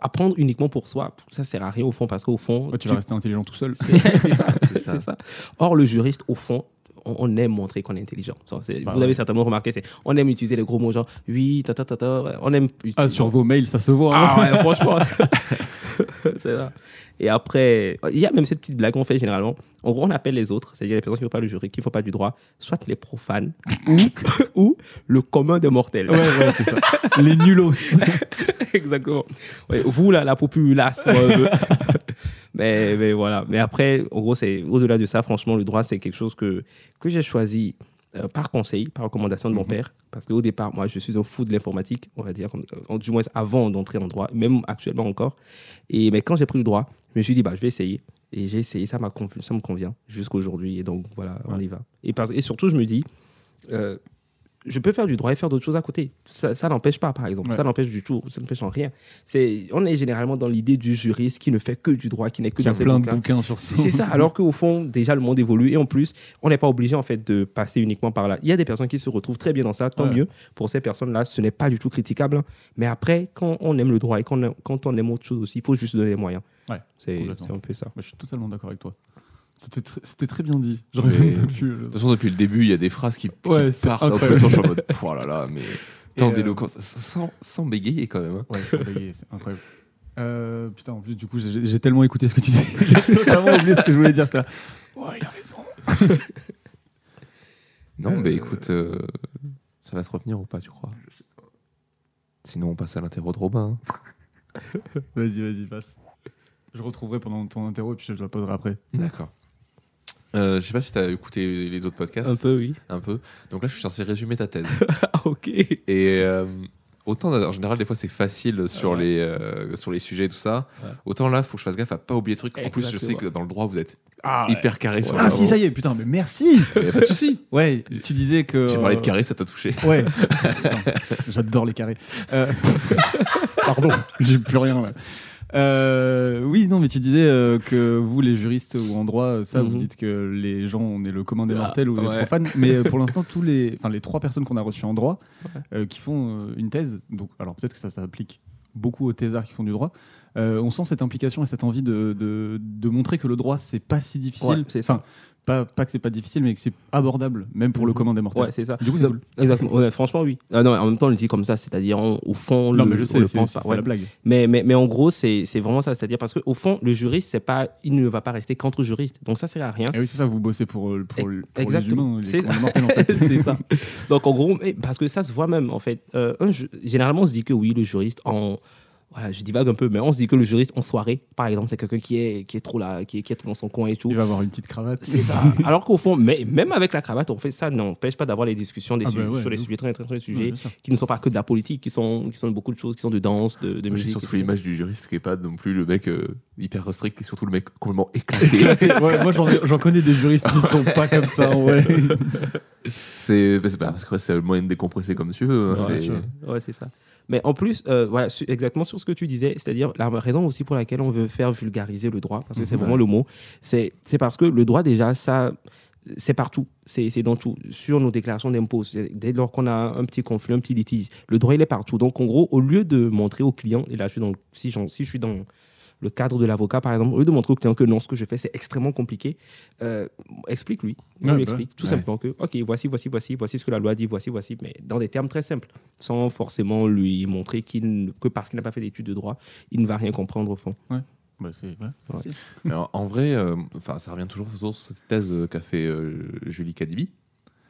apprendre uniquement pour soi, ça sert à rien au fond parce qu'au fond, Ouais, tu tu- vas rester intelligent tout seul. C'est ça, C'est ça. ça. Or, le juriste, au fond, on, aime montrer qu'on est intelligent. Bah vous ouais. avez certainement remarqué, c'est, on aime utiliser les gros mots genre oui, ta ta ta ta. On aime utiliser. Ah, sur vos mails, ça se voit. hein. Ah ouais, franchement. c'est ça. Et après, il y a même cette petite blague qu'on fait généralement. En gros, on appelle les autres, c'est-à-dire les personnes qui ne font pas le jury, qui ne font pas du droit, soit les profanes ou, le commun des mortels. Ouais, ouais, c'est ça. Les nulos. Exactement. Ouais, vous, là, la populace. mais, mais voilà. Mais après, en gros, c'est au-delà de ça, franchement, le droit, c'est quelque chose que, que j'ai choisi euh, par conseil, par recommandation de mon Mhm. père. Parce qu'au départ, moi, je suis un fou de l'informatique, on va dire, comme- euh, du moins avant d'entrer en droit, même actuellement encore. Et, mais quand j'ai pris le droit, je me suis dit, bah, je vais essayer. Et j'ai essayé, ça, ça me convient jusqu'aujourd'hui. Et donc, voilà, on y va. Et, parce- et surtout, je me dis, euh, je peux faire du droit et faire d'autres choses à côté. Ça, ça n'empêche pas, par exemple. Ouais. Ça n'empêche du tout. Ça n'empêche en rien. C'est, on est généralement dans l'idée du juriste qui ne fait que du droit, qui n'est que Il y a dans plein de bouquins. bouquins sur ça. C'est ça. Alors qu'au fond, déjà, le monde évolue. Et en plus, on n'est pas obligé, en fait, de passer uniquement par là. Il y a des personnes qui se retrouvent très bien dans ça. Tant Ouais. mieux. Pour ces personnes-là, ce n'est pas du tout critiquable. hein. Mais après, quand on aime le droit et quand on, quand on aime autre chose aussi, il faut juste donner les moyens. Ouais, c'est un peu ça. Bah, je suis totalement d'accord avec toi. C'était tr- c'était très bien dit. J'aurais Mais- même pu. De toute façon, depuis le début, il y a des phrases qui, qui Ouais, c'est partent tous les sens. Je suis en mode, oh là là, mais. Tant euh, d'éloquence, sans, sans bégayer quand même. hein. Ouais, sans bégayer, c'est incroyable. Euh, putain, en plus, du coup, j'ai j'ai tellement écouté ce que tu disais. j'ai totalement oublié ce que je voulais dire. J'étais là, Ouais, il a raison. Non, Euh, mais écoute, euh, ça va te revenir ou pas, tu crois? Sinon, on passe à l'interro de Robin. hein. Vas-y, vas-y, passe. Je retrouverai pendant ton interro et puis je la poserai après. D'accord. Euh, je sais pas si tu as écouté les autres podcasts. Un peu, oui. Un peu. Donc là, je suis censé résumer ta thèse. Ah, ok. Et euh, autant en général, des fois, c'est facile sur, Ouais. les, euh, sur les sujets et tout ça. Ouais. Autant là, faut que je fasse gaffe à pas oublier de trucs. En plus, je sais que dans le droit, vous êtes Ah, hyper carré sur Ah, le si, ça y est, putain, mais merci. Y a pas de souci. Ouais, tu disais que. J'ai parlé de carré, ça t'a touché. Ouais. J'adore les carrés. Pardon, j'ai plus rien là. Euh, oui, non, mais tu disais euh, que vous, les juristes ou en droit, ça, vous Mhm. dites que les gens, on est le commun des Ah, mortels ou les ouais. profanes. Mais euh, pour l'instant, tous les, enfin, les trois personnes qu'on a reçues en droit, Ouais. euh, qui font une thèse, donc, alors peut-être que ça s'applique beaucoup aux thésards qui font du droit. on sent cette implication et cette envie de, de, de montrer que le droit, c'est pas si difficile. Ouais, enfin, pas, pas que c'est pas difficile, mais que c'est abordable, même pour le Mhm. commun des mortels. Ouais, c'est ça. Du coup, c'est cool. Exactement. Ouais, franchement, oui. Ah non, en même temps, on le dit comme ça, c'est-à-dire, on- au fond, Non, le, mais je on sais, le c'est pense c'est- pas. c'est Ouais. la blague. Mais, mais, mais en gros, c'est vraiment ça. C'est-à-dire parce qu'au fond, le juriste, c'est pas, il ne va pas rester qu'entre juristes. Donc ça sert à rien. Et oui, c'est ça, vous bossez pour, euh, pour, les Exactement. humains, les des mortels, en fait. c'est ça. Donc en gros, parce que ça se voit même en fait. Euh, un généralement, on se dit que oui, le juriste en voilà, je divague un peu, mais on se dit que le juriste en soirée, par exemple, c'est quelqu'un qui est qui est trop là, qui est, qui est trop dans son coin et tout. Il va avoir une petite cravate. C'est ça. Alors qu'au fond, mais même avec la cravate, on fait ça n'empêche pas d'avoir les discussions des Ah ouais, sur les sujets très très très sujets qui ne sont pas que de la politique, qui sont qui sont de beaucoup de choses, qui sont de danse, de, de J'ai musique. surtout l'image du juriste qui est pas non plus le mec euh, hyper strict, et surtout le mec complètement éclaté. Ouais, moi, j'en ai- j'en connais des juristes qui sont pas comme ça, en vrai. c'est bah, parce que c'est le moyen de décompresser comme tu veux. hein, Ouais, c'est- sûr. Ouais, c'est ça. Mais en plus, euh, voilà, su- exactement sur ce que tu disais, c'est-à-dire la raison aussi pour laquelle on veut faire vulgariser le droit, parce que c'est vraiment le mot, c'est parce que le droit, déjà, ça, c'est partout. C'est dans tout. Sur nos déclarations d'impôts, dès lors qu'on a un petit conflit, un petit litige, le droit, il est partout. Donc, en gros, au lieu de montrer au client, et là, je suis dans, si, si je suis dans le cadre de l'avocat, par exemple, au lieu de montrer au client que non, ce que je fais, c'est extrêmement compliqué, euh, explique-lui. On Ouais, lui bah, explique tout ouais. simplement que, OK, voici, voici, voici, voici ce que la loi dit, voici, voici, mais dans des termes très simples, sans forcément lui montrer qu'il, que parce qu'il n'a pas fait d'études de droit, il ne va rien comprendre au fond. Bah, c'est ouais, c'est facile. Mais en, vrai, euh, enfin, ça revient toujours sur cette thèse qu'a fait euh, Julie Cadibi.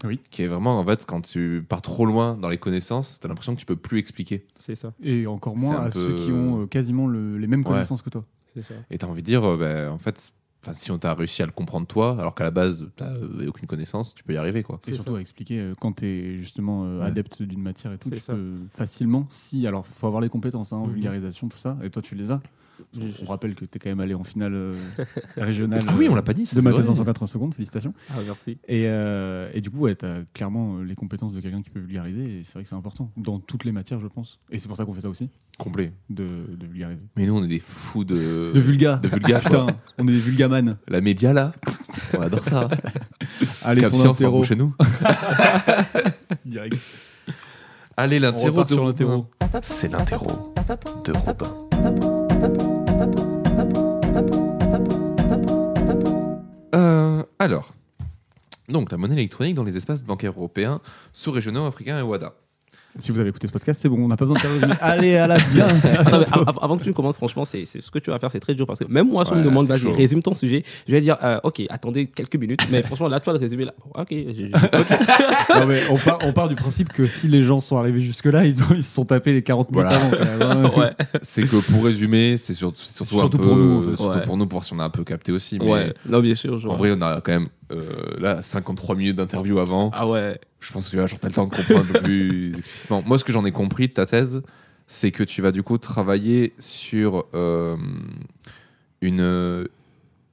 Oui. Qui est vraiment, en fait, quand tu pars trop loin dans les connaissances, t'as l'impression que tu peux plus expliquer. C'est ça. Et encore moins à peu- ceux qui ont euh, quasiment le- les mêmes Ouais. connaissances que toi. C'est ça. Et t'as envie de dire, euh, ben, en fait, enfin, si on t'a réussi à le comprendre toi, alors qu'à la base, t'as euh, aucune connaissance, tu peux y arriver, quoi. Et C'est surtout ça. à expliquer euh, quand tu es justement euh, Ouais. adepte d'une matière et tout, C'est tu ça. peux facilement, si, alors faut avoir les compétences hein, en Mhm. vulgarisation, tout ça, et toi tu les as. On rappelle que tu es quand même allé en finale euh, régionale Ah oui, on euh, l'a pas dit. ça, de c'est ma vrai. thèse en 180 secondes, félicitations. Ah, merci. Et, euh, et du coup, ouais, tu as clairement euh, les compétences de quelqu'un qui peut vulgariser, et c'est vrai que c'est important, dans toutes les matières, je pense. Et c'est pour ça qu'on fait ça aussi, Complet. de, de vulgariser. Mais nous, on est des fous de. de vulga De vulga, Putain, on est des vulgaman. La média, là, on adore ça. Allez, Cap ton chez nous. Direct. Allez, l'interro. C'est l'interro de Robin. Euh, alors, donc la monnaie électronique dans les espaces bancaires européens, sous-régionaux, africains et WADA. Si vous avez écouté ce podcast, c'est bon, on n'a pas besoin de faire résumé. Allez, à la bien Attends, mais av- avant que tu commences, franchement, c'est c'est- ce que tu vas faire, c'est très dur parce que même moi, si on me demande, vas-y, résume ton sujet, je vais dire, euh, ok, attendez quelques minutes, mais franchement, là, toi, le résumé, là, ok, j'ai- Non, mais on, part, on part du principe que si les gens sont arrivés jusque-là, ils, ont, ils se sont tapés les 40 minutes Voilà. avant. Quand même, hein. ouais, C'est que pour résumer, c'est sur- c'est surtout, Surtout un peu, pour nous, surtout Ouais. pour nous, pour voir si on a un peu capté aussi. Mais ouais, non, bien sûr, je en vrai, on a quand même euh, là 53 minutes d'interview avant. Ah ouais, Je pense que tu t'as le temps de comprendre un peu plus explicitement. Moi, ce que j'en ai compris de ta thèse, c'est que tu vas du coup travailler sur euh, une euh,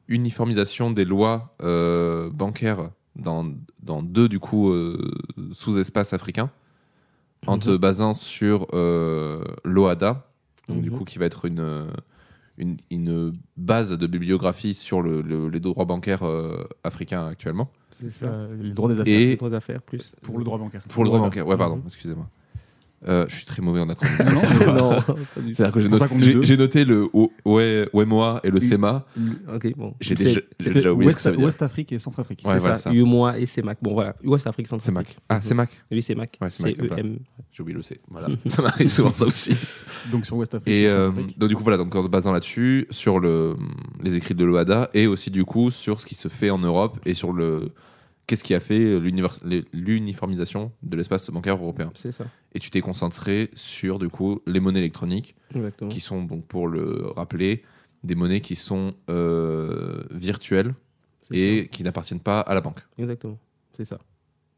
uniformisation des lois euh, bancaires dans, dans deux du coup euh, sous-espaces africains, en te Mhm. basant sur l'OADA, donc du Mhm. coup qui va être une, une, une base de bibliographie sur le- le- les droits bancaires africains actuellement. C'est Ça, ça. les droits des affaires. Et Les trois affaires, plus. Pour le droit bancaire. pour le droit bancaire, ouais, pardon, excusez-moi. Euh, je suis très mauvais en acronyme. Non, non. C'est-à-dire que j'ai noté, le O- OMOA et le. SEMA. Ok, bon. J'ai déjà, oublié ce que West, ça veut dire. West Afrique et Centrafrique. Ouais, c'est voilà, ça. ça. UMOA et CEMAC. Bon, voilà. West Afrique, C'est Centrafrique. Mac. Ah, c'est Mac. Oui, c'est Mac. Ouais, c'est c'est Mac, EM. J'ai oublié le C. Voilà. ça m'arrive souvent ça aussi. Donc sur West Afrique Et et, euh, donc du coup voilà, donc en se basant là-dessus, sur le, les écrits de l'OADA et aussi du coup sur ce qui se fait en Europe et sur le qu'est-ce qui a fait l'uniformisation de l'espace bancaire européen. C'est ça. Et tu t'es concentré sur du coup les monnaies électroniques Exactement. qui sont donc pour le rappeler des monnaies qui sont euh, virtuelles et qui n'appartiennent pas à la banque. Exactement. C'est ça.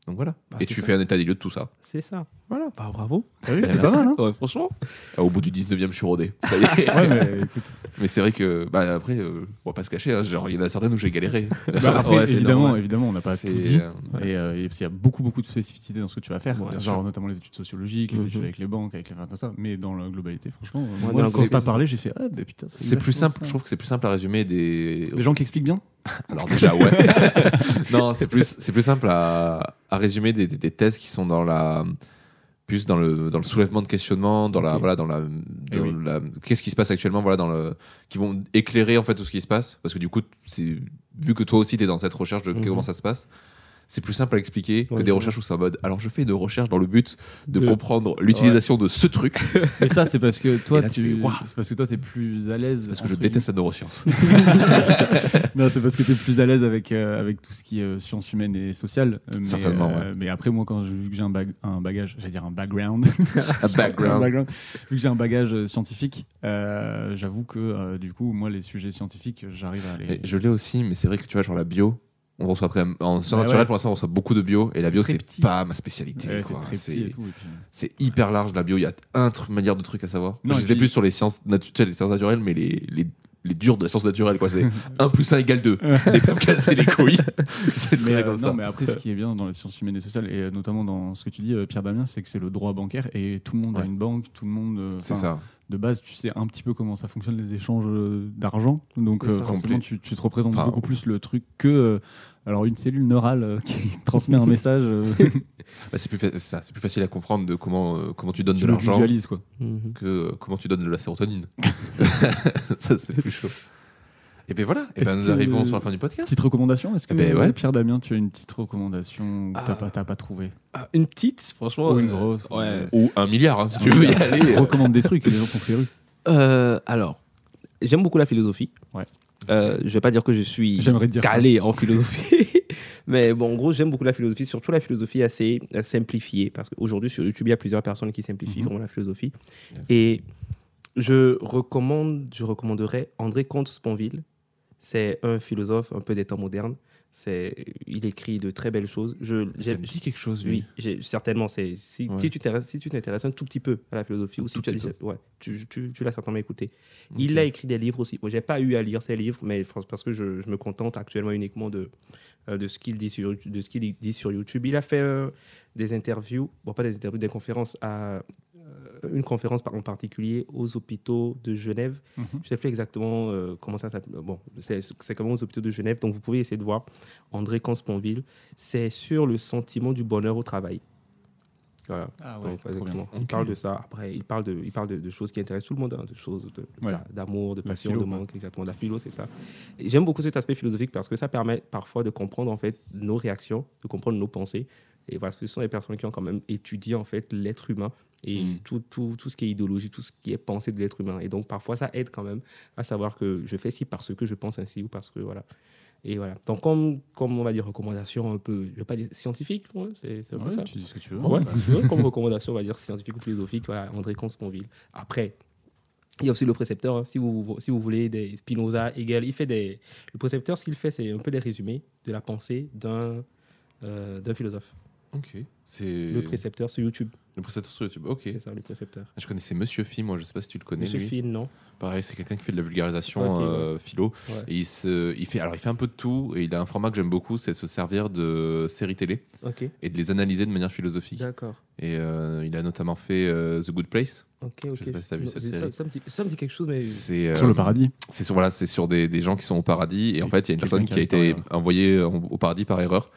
Donc voilà. Bah, et tu ça. fais un état des lieux de tout ça. C'est ça. Voilà. Bah, bravo. Ah oui, Ben, c'est pas mal, hein Ouais, franchement. Ah, Au bout du 19e, je suis rodé. Ça y est. Ouais, mais écoute. Mais c'est vrai que bah, après, euh, on va pas se cacher. hein, genre, il y en a certaines où j'ai galéré. Bah, après, Ouais, c'est évidemment, évidemment, on n'a pas tout dit. euh, Et, euh, et parce qu'il y a beaucoup, beaucoup de spécificités dans ce que tu vas faire. Genre sûr. notamment les études sociologiques, les Mhm. études avec les banques, avec les enfin, tout ça. Mais dans la globalité, franchement, moi, quand t'as parlé, j'ai fait ah bah putain. C'est plus simple, ça. je trouve que c'est plus simple à résumer des. Des gens qui expliquent bien? Alors déjà ouais. non, c'est plus c'est plus simple à, à résumer des, des- des thèses qui sont dans la plus dans le dans le soulèvement de questionnement, dans la voilà dans la, Eh oui. la- qu'est-ce qui se passe actuellement voilà dans le qui vont éclairer en fait tout ce qui se passe parce que du coup c'est vu que toi aussi tu es dans cette recherche de Mhm. comment ça se passe. C'est plus simple à expliquer que Ouais, des ouais. recherches où c'est en mode alors je fais de recherches dans le but de, De- comprendre l'utilisation de ce truc Mais ça, c'est parce que toi, Et là, tu tu, c'est parce que toi, t'es plus à l'aise. parce que je déteste la neuroscience. Non, c'est parce que tu es plus à l'aise avec, euh, avec tout ce qui est euh, sciences humaines et sociales. Euh, Mais, Certainement, euh, mais après, moi, quand vu que j'ai un, bag- un bagage, j'allais dire un background. Un background. Vu que j'ai un bagage scientifique, euh, j'avoue que du coup, moi, les sujets scientifiques, j'arrive à les. Mais je l'ai aussi, mais c'est vrai que tu vois, genre la bio, on reçoit quand même. En sciences Bah naturelles, ouais. pour l'instant, on reçoit beaucoup de bio, et la bio, c'est pas ma spécialité. Ouais, quoi. c'est puis- hyper large, la bio. Il y a un truc, manière de trucs à savoir. Et J'étais puis- plus sur les sciences, natu- les sciences naturelles, mais les, les, les dures de la science naturelle, quoi. C'est 1 plus 1 égale 2. Des pas me casser les couilles. c'est Mais, euh, comme non, ça. mais après, ce qui est bien dans les sciences humaines et sociales, et euh, notamment dans ce que tu dis, euh, Pierre Damien, c'est que c'est le droit bancaire et tout le monde a une banque, tout le monde. euh, C'est ça. De base, tu sais un petit peu comment ça fonctionne les échanges d'argent, donc C'est euh, forcément, tu, tu te représentes Enfin, beaucoup plus le truc que. Alors, une cellule neurale euh, qui transmet un message, euh, Bah, c'est plus, fa- ça, c'est plus facile à comprendre de comment, euh, comment tu donnes tu de le l'argent visualises, quoi. Mhm. que euh, comment tu donnes de la sérotonine. ça, c'est plus chaud. Et ben voilà, et ben Est-ce nous que- arrivons sur la fin du podcast. Petite recommandation Est-ce que Eh ben, euh, ouais. Pierre Damien, tu as une petite recommandation que Ah. t'as pas, t'as pas trouvé? Ah, une petite, franchement. Ou une euh, grosse Ouais. Ou un milliard, hein, si tu veux y aller. Recommande des trucs et les gens sont férus. Euh, alors, j'aime beaucoup la philosophie. Ouais. Euh, je vais pas dire que je suis ça. calé en philosophie, mais bon, en gros, j'aime beaucoup la philosophie, surtout la philosophie assez euh, simplifiée, parce qu'aujourd'hui sur YouTube, il y a plusieurs personnes qui simplifient Mhm. vraiment la philosophie. Yes. Et je recommande, je recommanderais André Comte-Sponville. C'est un philosophe un peu des temps modernes. C'est, il écrit de très belles choses. Je, Ça me dit quelque chose, lui. oui, certainement. C'est, si, Ouais. si tu t'intéresses si tu t'intéresses un tout petit peu à la philosophie, Un ou si tu, as petit dit- ouais, tu, tu, tu l'as certainement écouté. Il a écrit des livres aussi. Moi, j'ai pas eu à lire ses livres, mais parce que je, je me contente actuellement uniquement de, euh, de ce qu'il dit sur, de ce qu'il dit sur YouTube. Il a fait euh, des interviews, bon, pas des interviews, des conférences à une conférence en particulier aux hôpitaux de Genève. Mhm. Je ne sais plus exactement euh, comment ça s'appelle. Bon, c'est comment aux hôpitaux de Genève. Donc, vous pouvez essayer de voir André Consponville. C'est sur le sentiment du bonheur au travail. Voilà. Ah Donc, exactement. Il Ok. parle de ça. Après, il parle de, il parle de, de choses qui intéressent tout le monde, hein, de choses de- Ouais. d'a- d'amour, de passion, philo, de manque, exactement. La philo, c'est ça. J'aime beaucoup cet aspect philosophique parce que ça permet parfois de comprendre en fait nos réactions, de comprendre nos pensées. Et parce que ce sont des personnes qui ont quand même étudié en fait l'être humain et Mm. tout, tout, tout ce qui est idéologie, tout ce qui est pensée de l'être humain. Et donc parfois ça aide quand même à savoir que je fais ci parce que je pense ainsi ou parce que voilà. Et voilà. Donc comme, comme on va dire recommandation un peu, je vais pas dire scientifique, ouais, c'est c'est un peu Ouais, ça. tu dis ce que tu veux. Ouais, Bah, tu vois, comme recommandation, on va dire scientifique ou philosophique, voilà, André Comte-Sponville. Après, il y a aussi le précepteur, hein, si, vous, si vous voulez, des Spinoza, Hegel, il fait des... Le précepteur, ce qu'il fait, c'est un peu des résumés de la pensée d'un euh, d'un philosophe. Ok. Le précepteur sur YouTube, le précepteur sur YouTube. Ok. c'est ça, le précepteur. Je connaissais Monsieur Phi, moi je sais pas si tu le connais. Monsieur lui. Finn, non Pareil, c'est quelqu'un qui fait de la vulgarisation euh, philo. Ouais. Et il, se, il, fait, alors, il fait un peu de tout et il a un format que j'aime beaucoup, c'est se servir de séries télé et de les analyser de manière philosophique. d'accord. Et euh, il a notamment fait euh, The Good Place. Ok, ok. sais pas si t'as vu Non, cette ça, série. ça me dit, ça me dit quelque chose, mais... C'est Sur euh, le paradis. C'est sur, voilà, c'est sur des, des gens qui sont au paradis et en fait il y a une personne qui a été envoyée au paradis par erreur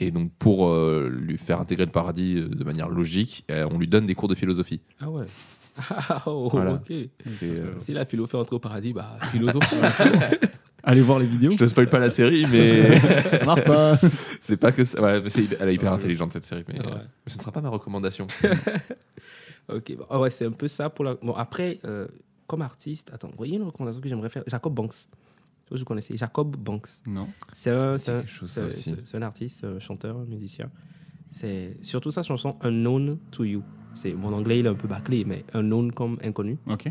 et donc pour euh, lui faire intégrer le paradis euh, de manière logique, euh, on lui donne des cours de philosophie. Ah ouais. Ah, oh, Voilà. ok. C'est, euh, Si la philo fait entrer au paradis, bah, philosophe. Allez voir les vidéos. Je te spoil pas la série, mais c'est pas que ça. Ouais, mais elle est hyper Ouais. intelligente cette série, mais Ouais. euh, ce ne sera pas ma recommandation. Ok, ah ouais, c'est un peu ça pour la. Bon, après, euh, comme artiste, attends, vous voyez une recommandation que j'aimerais faire? Jacob Banks. Je sais pas si Vous connaissez Jacob Banks. Non. C'est un, un, un artiste, un chanteur, un musicien. C'est surtout sa chanson Unknown to You. C'est mon anglais il est un peu bâclé, mais Unknown comme inconnu Ok.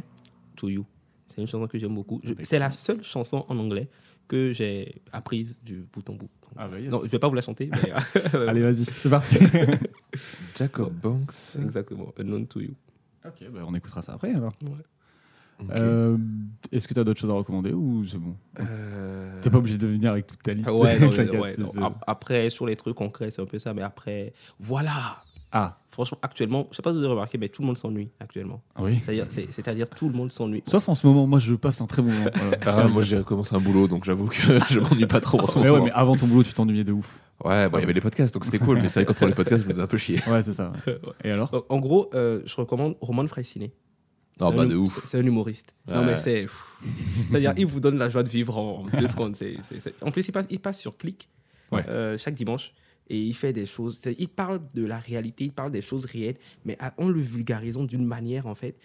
to You. C'est une chanson que j'aime beaucoup. C'est la seule chanson en anglais que j'ai apprise du bout en bout. Ah bah yes. Non, je vais pas vous la chanter. Mais Allez, vas-y, c'est parti. Jacob Banks. Exactement, Unknown to You. ok, bah on écoutera ça après alors. Euh, Est-ce que tu as d'autres choses à recommander ou c'est bon Euh, T'es pas obligé de venir avec toute ta liste. Ah ouais, non, ouais, non. Après, sur les trucs concrets, c'est un peu ça. Mais après, voilà. Ah, Franchement, actuellement, je sais pas si vous avez remarqué, mais tout le monde s'ennuie actuellement. ah oui. C'est-à-dire, c'est- c'est-à-dire tout le monde s'ennuie. Sauf en ce moment, moi je passe un très bon moment. Voilà. Ah, moi j'ai recommencé un boulot, donc j'avoue que je m'ennuie pas trop en ce mais moment. ouais, mais avant ton boulot, tu t'ennuyais de ouf. Ouais, bon, il y avait les podcasts, donc c'était cool, mais c'est vrai qu'entre les podcasts, je me faisais un peu chier. Ouais, c'est ça. ouais. Et alors Donc, en gros, euh, je recommande Roman Fraissinet. Non, C'est bah un- de ouf. c'est- un humoriste. Non, mais c'est. C'est-à-dire, il vous donne la joie de vivre en deux secondes. En plus, il passe, il passe sur Click Ouais. euh, chaque dimanche et il fait des choses. Il parle de la réalité, il parle des choses réelles, mais en le vulgarisant d'une manière, en fait.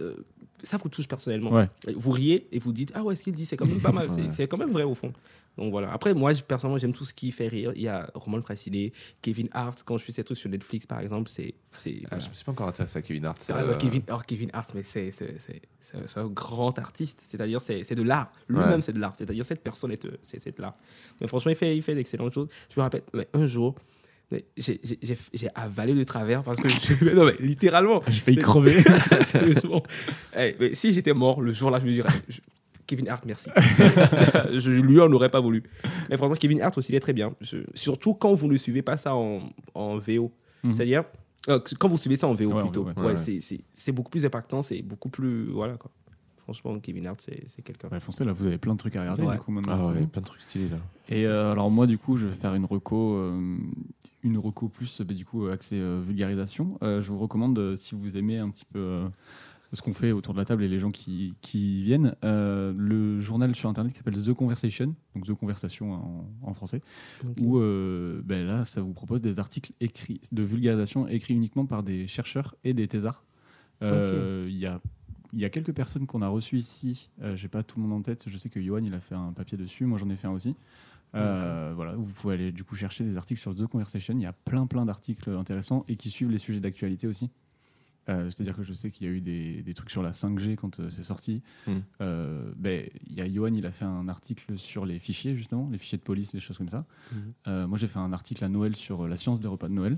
euh, ça vous touche personnellement. Ouais. Vous riez et vous dites Ah ouais, ce qu'il dit, c'est quand même pas mal. C'est quand même vrai au fond. Donc voilà. Après, moi, personnellement, j'aime tout ce qui fait rire. Il y a Roman Fraissinet, Kevin Hart. Quand je fais ces trucs sur Netflix, par exemple, c'est. c'est- Ah, je me suis pas encore intéressé à Kevin Hart. ah, euh, ouais, Kevin, alors Kevin Hart, mais c'est c'est- c'est- c'est un- grand artiste. C'est-à-dire, c'est c'est de l'art. Lui-même, Ouais. c'est de l'art. C'est-à-dire, cette personne est, euh, c'est c'est de l'art. Mais franchement, il fait, il fait d'excellentes choses. Je me rappelle, un jour, j'ai- j'ai j'ai- j'ai avalé de travers parce que. je- non, mais littéralement. J'ai failli crever. Sérieusement. Eh, mais si j'étais mort le jour-là, je me dirais. je- Kevin Hart, merci. je lui en aurais pas voulu. Mais franchement, Kevin Hart aussi, il est très bien. Je- surtout quand vous ne suivez pas ça en, en VO. Mhm. C'est-à-dire, euh, quand vous suivez ça en VO Ouais, plutôt. ouais, Ouais, ouais. c'est- beaucoup plus impactant, c'est beaucoup plus. Voilà quoi. Franchement, Kevin Hart, c'est quelqu'un. Ouais, foncez là, vous avez plein de trucs à regarder Ouais. du coup maintenant. Ah ouais, plein de trucs stylés là. Et euh, alors moi du coup je vais faire une reco, euh, une reco plus du coup accès euh, vulgarisation. Euh, je vous recommande euh, si vous aimez un petit peu euh, ce qu'on fait autour de la table et les gens qui, qui viennent, euh, le journal sur internet qui s'appelle The Conversation, donc The Conversation en, en français, où euh, ben là ça vous propose des articles écrits de vulgarisation écrits uniquement par des chercheurs et des thésards. Euh, Il y a il y a quelques personnes qu'on a reçues ici. Euh, J'ai pas tout le monde en tête. Je sais que Johan il a fait un papier dessus. Moi j'en ai fait un aussi. Euh, voilà, vous pouvez aller du coup chercher des articles sur The Conversation. Il y a plein plein d'articles intéressants et qui suivent les sujets d'actualité aussi. Euh, C'est-à-dire que je sais qu'il y a eu des, des trucs sur la 5G quand euh, c'est sorti. Mm. Euh, ben, il y a Johan, il a fait un article sur les fichiers justement, les fichiers de police, les choses comme ça. Mhm. Euh, moi j'ai fait un article à Noël sur la science des repas de Noël.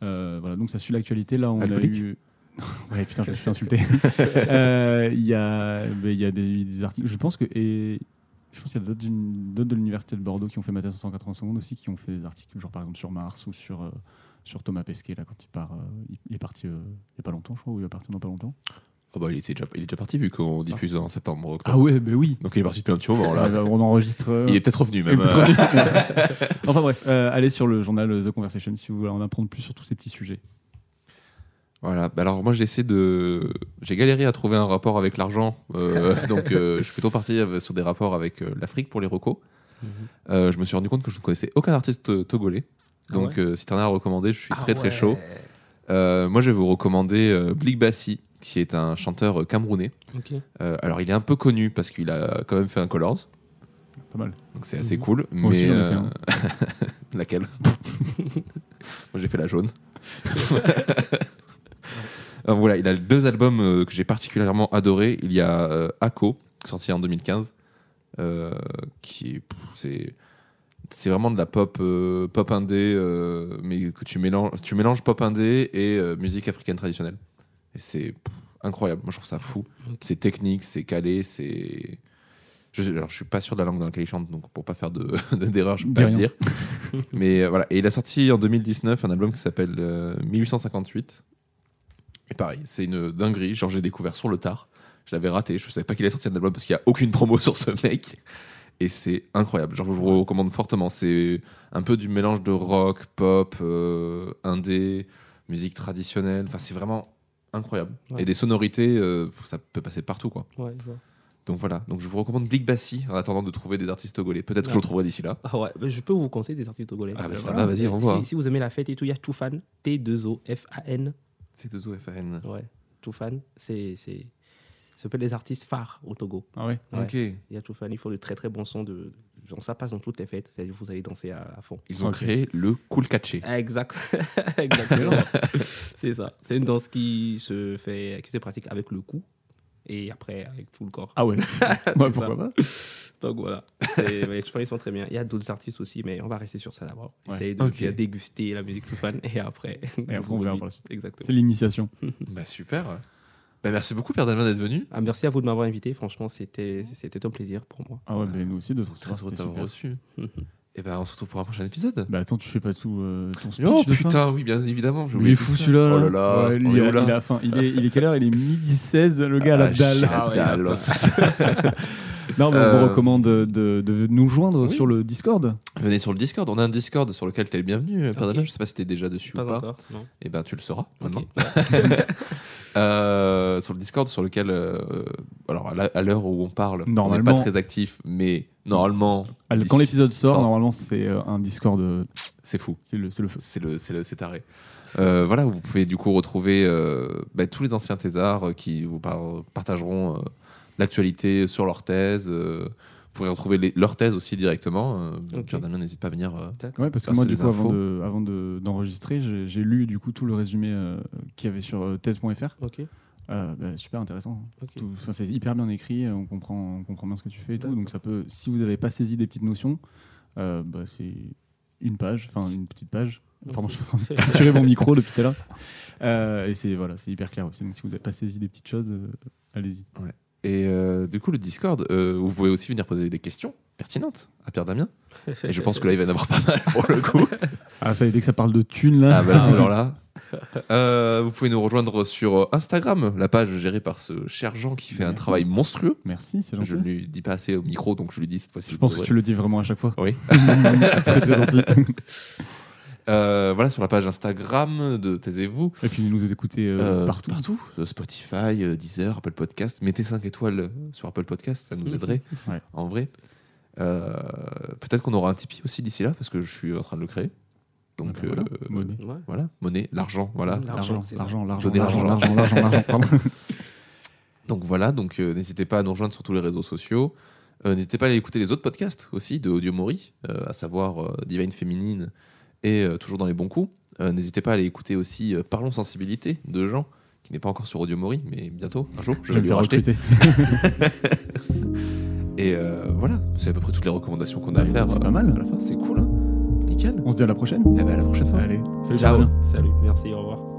Voilà, donc ça suit l'actualité. Là on a Alcoolique eu. ouais putain, je me suis. Euh, Il y a, ben, y a des, des articles. Je pense que et je pense qu'il y a d'autres de l'université de Bordeaux qui ont fait ma thèse en 180 secondes aussi, qui ont fait des articles, genre par exemple sur Mars ou sur, sur Thomas Pesquet, là, quand il part. euh, il, est parti euh, il n'y a pas longtemps, je crois, ou il va partir dans pas longtemps. Ah bah il, était déjà, il est déjà parti vu qu'on diffuse en septembre, Ah octobre. ouais, ben oui Donc il est parti depuis un petit moment là. Euh, On enregistre. euh, Il est peut-être revenu est même. revenu. enfin bref, euh, allez sur le journal The Conversation si vous voulez en apprendre plus sur tous ces petits sujets. Voilà. Bah alors moi j'essaie de, j'ai galéré à trouver un rapport avec l'argent, euh, donc je suis plutôt parti sur des rapports avec l'Afrique pour les recos. Mhm. Je me suis rendu compte que je ne connaissais aucun artiste euh, Ah Donc ouais euh, si t'en as à recommander, je suis Ah très très ouais. chaud. Euh, moi je vais vous recommander euh, Blik Bassi, qui est un chanteur euh, camerounais. Euh, alors il est un peu connu parce qu'il a quand même fait un Colors, Pas mal. donc c'est assez Mhm. cool. Moi mais ai fait un. laquelle? Moi j'ai fait la jaune. Alors, voilà, il a deux albums euh, que j'ai particulièrement adorés. Il y a euh, Ako, sorti en 2015, euh, qui est, pff, c'est c'est vraiment de la pop euh, pop indé, euh, mais que tu mélanges tu mélanges pop indé et euh, musique africaine traditionnelle. Et c'est incroyable. Moi je trouve ça fou. C'est technique, c'est calé, c'est je, alors, je suis pas sûr de la langue dans laquelle il chante, donc pour pas faire de d'erreur, je peux Dis pas le dire. Mais voilà, et il a sorti en 2019 un album qui s'appelle euh, 1858. Et pareil, c'est une dinguerie. Genre, j'ai découvert sur le tard. Je l'avais raté. Je savais pas qu'il allait sortir un album parce qu'il n'y a aucune promo sur ce mec. Et c'est incroyable. Genre, je vous recommande fortement. C'est un peu du mélange de rock, pop, euh, indé. musique traditionnelle. Enfin, c'est vraiment incroyable. Ouais. Et des sonorités, euh, ça peut passer partout, quoi. Ouais. Donc voilà. Donc je vous recommande Big Bassi en attendant de trouver des artistes togolais. Peut-être que je le trouverai d'ici là. Ah ouais, bah, je peux vous conseiller des artistes togolais. Ah bah, c'est- ah, vas-y, Euh, renvoie. Si, si vous aimez la fête et tout, il y a Toufan, T2OFAN. C'est de FAN. Ouais, Toufan, c'est c'est un peu les artistes phares au Togo. Ah ouais. Ouais. Ok. Il y a Toufan, ils font de très très bons sons. De, genre, ça passe dans toutes les fêtes, c'est-à-dire vous allez danser à, à fond. Ils ont créé le Cool Catché. Exact. Exactement. c'est ça. C'est une danse qui se fait, qui se pratique avec le cou et après avec tout le corps. Ah ouais. ouais pourquoi pas Donc voilà. Mais je pense qu'ils sont très bien. Il y a d'autres artistes aussi, mais on va rester sur ça d'abord. Ouais. Essayer de Ok. bien déguster la musique tout fan et après. Et après, on verra pour la suite. Exactement. C'est l'initiation. Bah super. Bah, merci beaucoup Pierre Dalvin d'être venu. Ah, merci à vous de m'avoir invité. Franchement, c'était un plaisir pour moi. Ah ouais, mais nous aussi, de t'avoir reçu. Et ben on se retrouve pour un prochain épisode. Bah attends, tu fais pas tout euh, ton speech Oh de fin putain, oui, bien évidemment. Il est fou celui-là. Oh là là. Ouais, il, a, là il a faim. Il est, il est quelle heure? Il est midi 16, le gars, à la Ah, dalle. Ah, ouais. Non, mais on Euh, vous recommande de, de- de nous joindre oui. sur le Discord. Venez sur le Discord. On a un Discord sur lequel tu es le bienvenu, Pierre Ok. Dalvin. Je sais pas si tu es déjà dessus Pas ou pas. encore. Non. Et ben tu le sauras Ok. maintenant. Euh, sur le Discord sur lequel, euh, alors à l'heure où on parle, on n'est pas très actif, mais normalement, Quand l'épisode sort, sort. normalement, c'est euh, un Discord. euh, c'est fou. C'est le, le feu. C'est le, taré. Euh, voilà, vous pouvez du coup retrouver bah, tous les anciens thésards qui vous par- partageront l'actualité sur leur thèse. Vous pourrez retrouver les- leur thèse aussi directement. Euh, Ok. Pierre Damien n'hésite pas à venir. euh, Ouais, parce que moi, du coup, avant infos. de- avant de- d'enregistrer, j'ai j'ai lu du coup tout le résumé euh, qu'il y avait sur euh, thèse.fr. Ok. Euh, bah, super intéressant. Ok. Tout- enfin, c'est hyper bien écrit, on comprend, on comprend bien ce que tu fais et tout. Donc ça peut, si vous n'avez pas saisi des petites notions, euh, bah, c'est une page, enfin une petite page. Pardon, je suis en train de capturer mon micro depuis tout à l'heure. Euh, et c'est voilà, c'est hyper clair aussi. Donc si vous n'avez pas saisi des petites choses, euh, allez-y. Et euh, du coup, le Discord, euh, vous pouvez aussi venir poser des questions pertinentes à Pierre Damien. Et je pense que là, il va y en avoir pas mal pour le coup. Ah ça, y est, dès que ça parle de thunes là. Ah bah, alors là. Euh, vous pouvez nous rejoindre sur Instagram, la page gérée par ce cher Jean qui fait un travail monstrueux. Merci, c'est gentil. Je ne lui dis pas assez au micro, donc je lui dis cette fois-ci. Je pense que tu le dis vraiment à chaque fois. Oui. c'est très très gentil. Euh, voilà, sur la page Instagram de Taisez-vous. Et puis nous écouter euh, Euh, partout. Partout. Spotify, Deezer, Apple Podcast. Mettez 5 étoiles sur Apple Podcast, ça nous aiderait. Ouais. En vrai. Euh, Peut-être qu'on aura un Tipeee aussi d'ici là, parce que je suis en train de le créer. Donc, Ah bah voilà, euh, monnaie. Ouais. voilà, monnaie, l'argent, voilà. L'argent, L'argent, l'argent, l'argent, l'argent. Donc voilà, donc euh, n'hésitez pas à nous rejoindre sur tous les réseaux sociaux. Euh, n'hésitez pas à aller écouter les autres podcasts aussi de Audio Mori, euh, à savoir euh, Divine Féminine et euh, Toujours dans les bons coups. Euh, n'hésitez pas à aller écouter aussi euh, Parlons Sensibilité de Jean, qui n'est pas encore sur Audio Mori, mais bientôt, un jour, je Je vais lui faire racheter. Et euh, voilà, c'est à peu près toutes les recommandations qu'on a à faire. c'est euh, pas mal. À la fin, c'est cool, hein Nickel. On se dit à la prochaine. Et ben à la prochaine fois. Allez, salut Ciao. Salut. Merci. Au revoir.